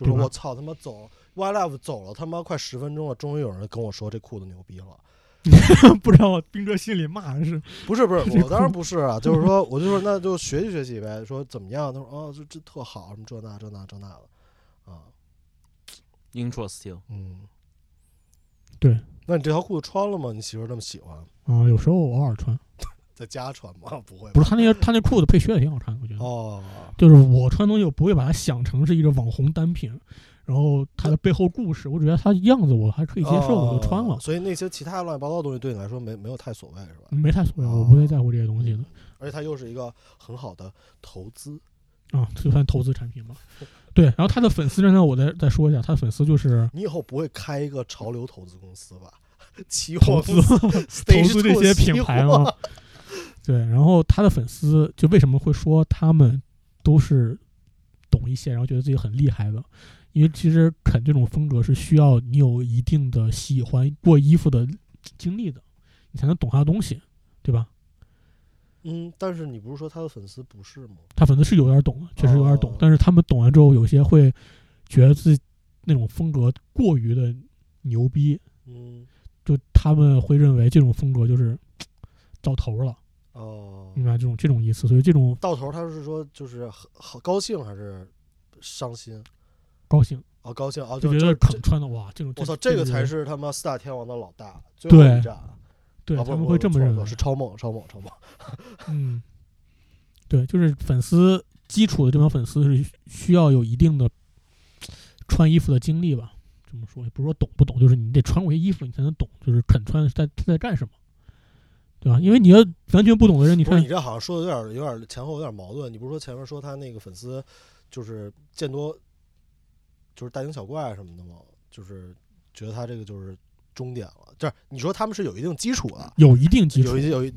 就是我操他妈走 Y Life 走了他妈快十分钟了，终于有人跟我说这裤子牛逼了。不知道冰哥心里骂的是不是不是，我当然不是啊，就是说，我就说那就学习学习呗，说怎么样？他说哦，这这特好，什么这那这那这那的，啊，Interesting，嗯，对。那你这条裤子穿了吗？你媳妇儿那么喜欢，啊，有时候偶尔穿，在家穿吗？不会，不是他那个他那裤子配靴子挺好看的，我觉得。哦，就是我穿东西，我不会把它想成是一个网红单品，然后它的背后故事，我只觉得它样子我还可以接受，我就穿了哦，所以那些其他乱七八糟的东西对你来说没没有太所谓是吧？没太所谓，哦我不会在乎这些东西的而且它又是一个很好的投资，啊，就算投资产品嘛。对，然后他的粉丝呢，我再再说一下，他的粉丝就是你以后不会开一个潮流投资公司吧？期货投资公司投资这些品牌货嘛。对，然后他的粉丝就为什么会说他们都是懂一些，然后觉得自己很厉害的？因为其实肯这种风格是需要你有一定的喜欢过衣服的经历的，你才能懂他的东西，对吧？嗯，但是你不是说他的粉丝不是吗？他粉丝是有点懂，确实有点懂，哦但是他们懂完之后，有些会觉得自己那种风格过于的牛逼，嗯，就他们会认为这种风格就是 到头了，哦，明白这种这种意思，所以这种到头他是说就是很好高兴还是伤心？高兴哦，高兴哦，就觉得肯穿的哇，这种我操，这个才是是他妈四大天王的老大，最后对一站。啊不对他们会这么认为是超梦，超梦，超梦。嗯，对，就是粉丝基础的这帮粉丝是需要有一定的穿衣服的经历吧。这么说也不是说懂不懂，就是你得穿过些衣服，你才能懂，就是肯穿在他在干什么，对吧？因为你要完全不懂的人，你看你这好像说的有点有点前后有点矛盾。你不是说前面说他那个粉丝就是见多就是大惊小怪什么的吗？就是觉得他这个就是终点了。就是你说他们是有一定基础的，有一定基础有一，有一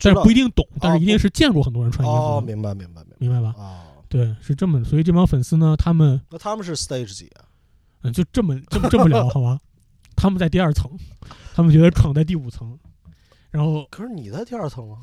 但是不一定懂，但是一定是见过很多人穿衣哦，服哦，明白明白明明白吧啊？？哦，对，是这么，所以这帮粉丝呢，他们那他们是 stage 几啊？嗯，就这么这么这么聊 好吧？他们在第二层，他们觉得闯在第五层，然后可是你在第二层啊？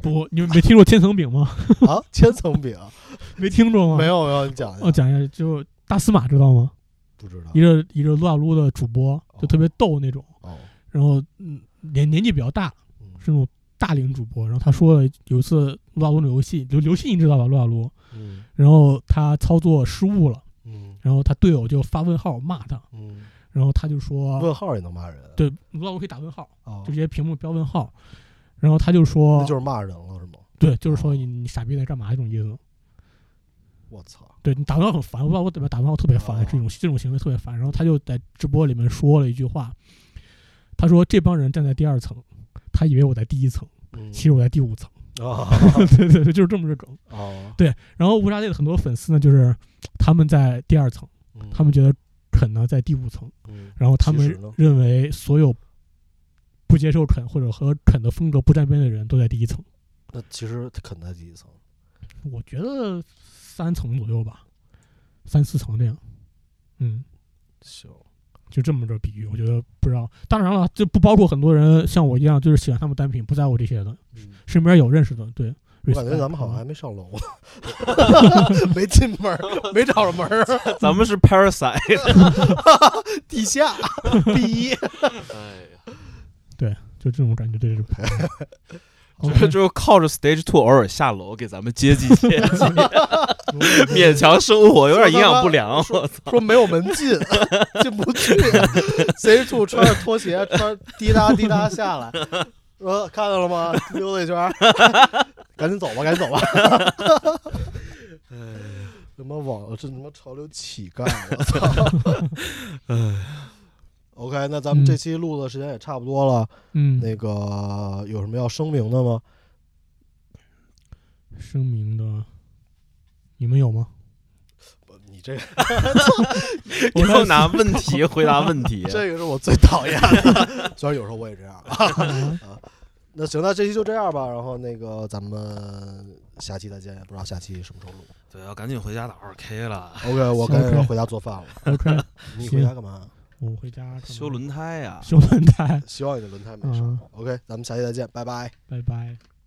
不，你们没听过千层饼吗？啊，千层饼 没听过吗？没有没有，你讲一下我讲一下，就大司马知道吗？不知道一个一个撸啊撸的主播，就特别逗那种，哦，然后嗯年年纪比较大，嗯是那种大龄主播。然后他说了有一次撸啊撸的游戏，游游戏你知道吧？撸啊撸，嗯然后他操作失误了，嗯然后他队友就发问号骂他，嗯，然后他就说，问号也能骂人？对，撸啊撸可以打问号，哦就直接屏幕标问号，然后他就说那，就是骂人了是吗？对，就是说你你傻逼在干嘛这种意思。我操！对你打问号很烦，我不知道我怎么打问号特别烦，哦这种这种行为特别烦。然后他就在直播里面说了一句话，他说这帮人站在第二层，他以为我在第一层，嗯其实我在第五层。啊对对对，就是这么个梗。哦，对，然后乌鸦队的很多粉丝呢，就是他们在第二层，嗯他们觉得肯呢在第五层，嗯然后他们认为所有不接受肯或者和肯的风格不沾边的人都在第一层。那其实肯在第一层，我觉得三层左右吧，三四层这样。嗯，行，就这么个比喻，我觉得不知道。当然了，就不包括很多人像我一样，就是喜欢他们单品，不在乎这些的，嗯，身边有认识的。对，我感觉咱们好像还没上楼呢，没进门，没找着门儿，咱们是 Parasite。地下第一，哎呀，对就这种感觉，对这是。这 OK，就靠着 Stage Two 偶尔下楼给咱们接济接济，勉强生活，有点营养不良。我操！说没有门禁，进不去，贼处穿着拖鞋，穿滴答滴答下来，说看到了吗？溜达一圈儿，赶紧走吧，赶紧走吧。哎，他妈网这他妈潮流乞丐，我操！哎，OK，那咱们这期录的时间也差不多了，嗯，那个有什么要声明的吗？声明的，你们有吗？你这个 以后拿问题回答问题。这个是我最讨厌的，虽然有时候我也这样。啊那行，那这期就这样吧。然后那个咱们下期再见，也不知道下期什么时候录。对，要赶紧回家打二 K 了，OK，我赶紧回家做饭了。OK，你回家干嘛？我回家修轮胎呀。修轮胎，希望你的轮胎没事。嗯 OK，咱们下期再见，拜拜。拜拜。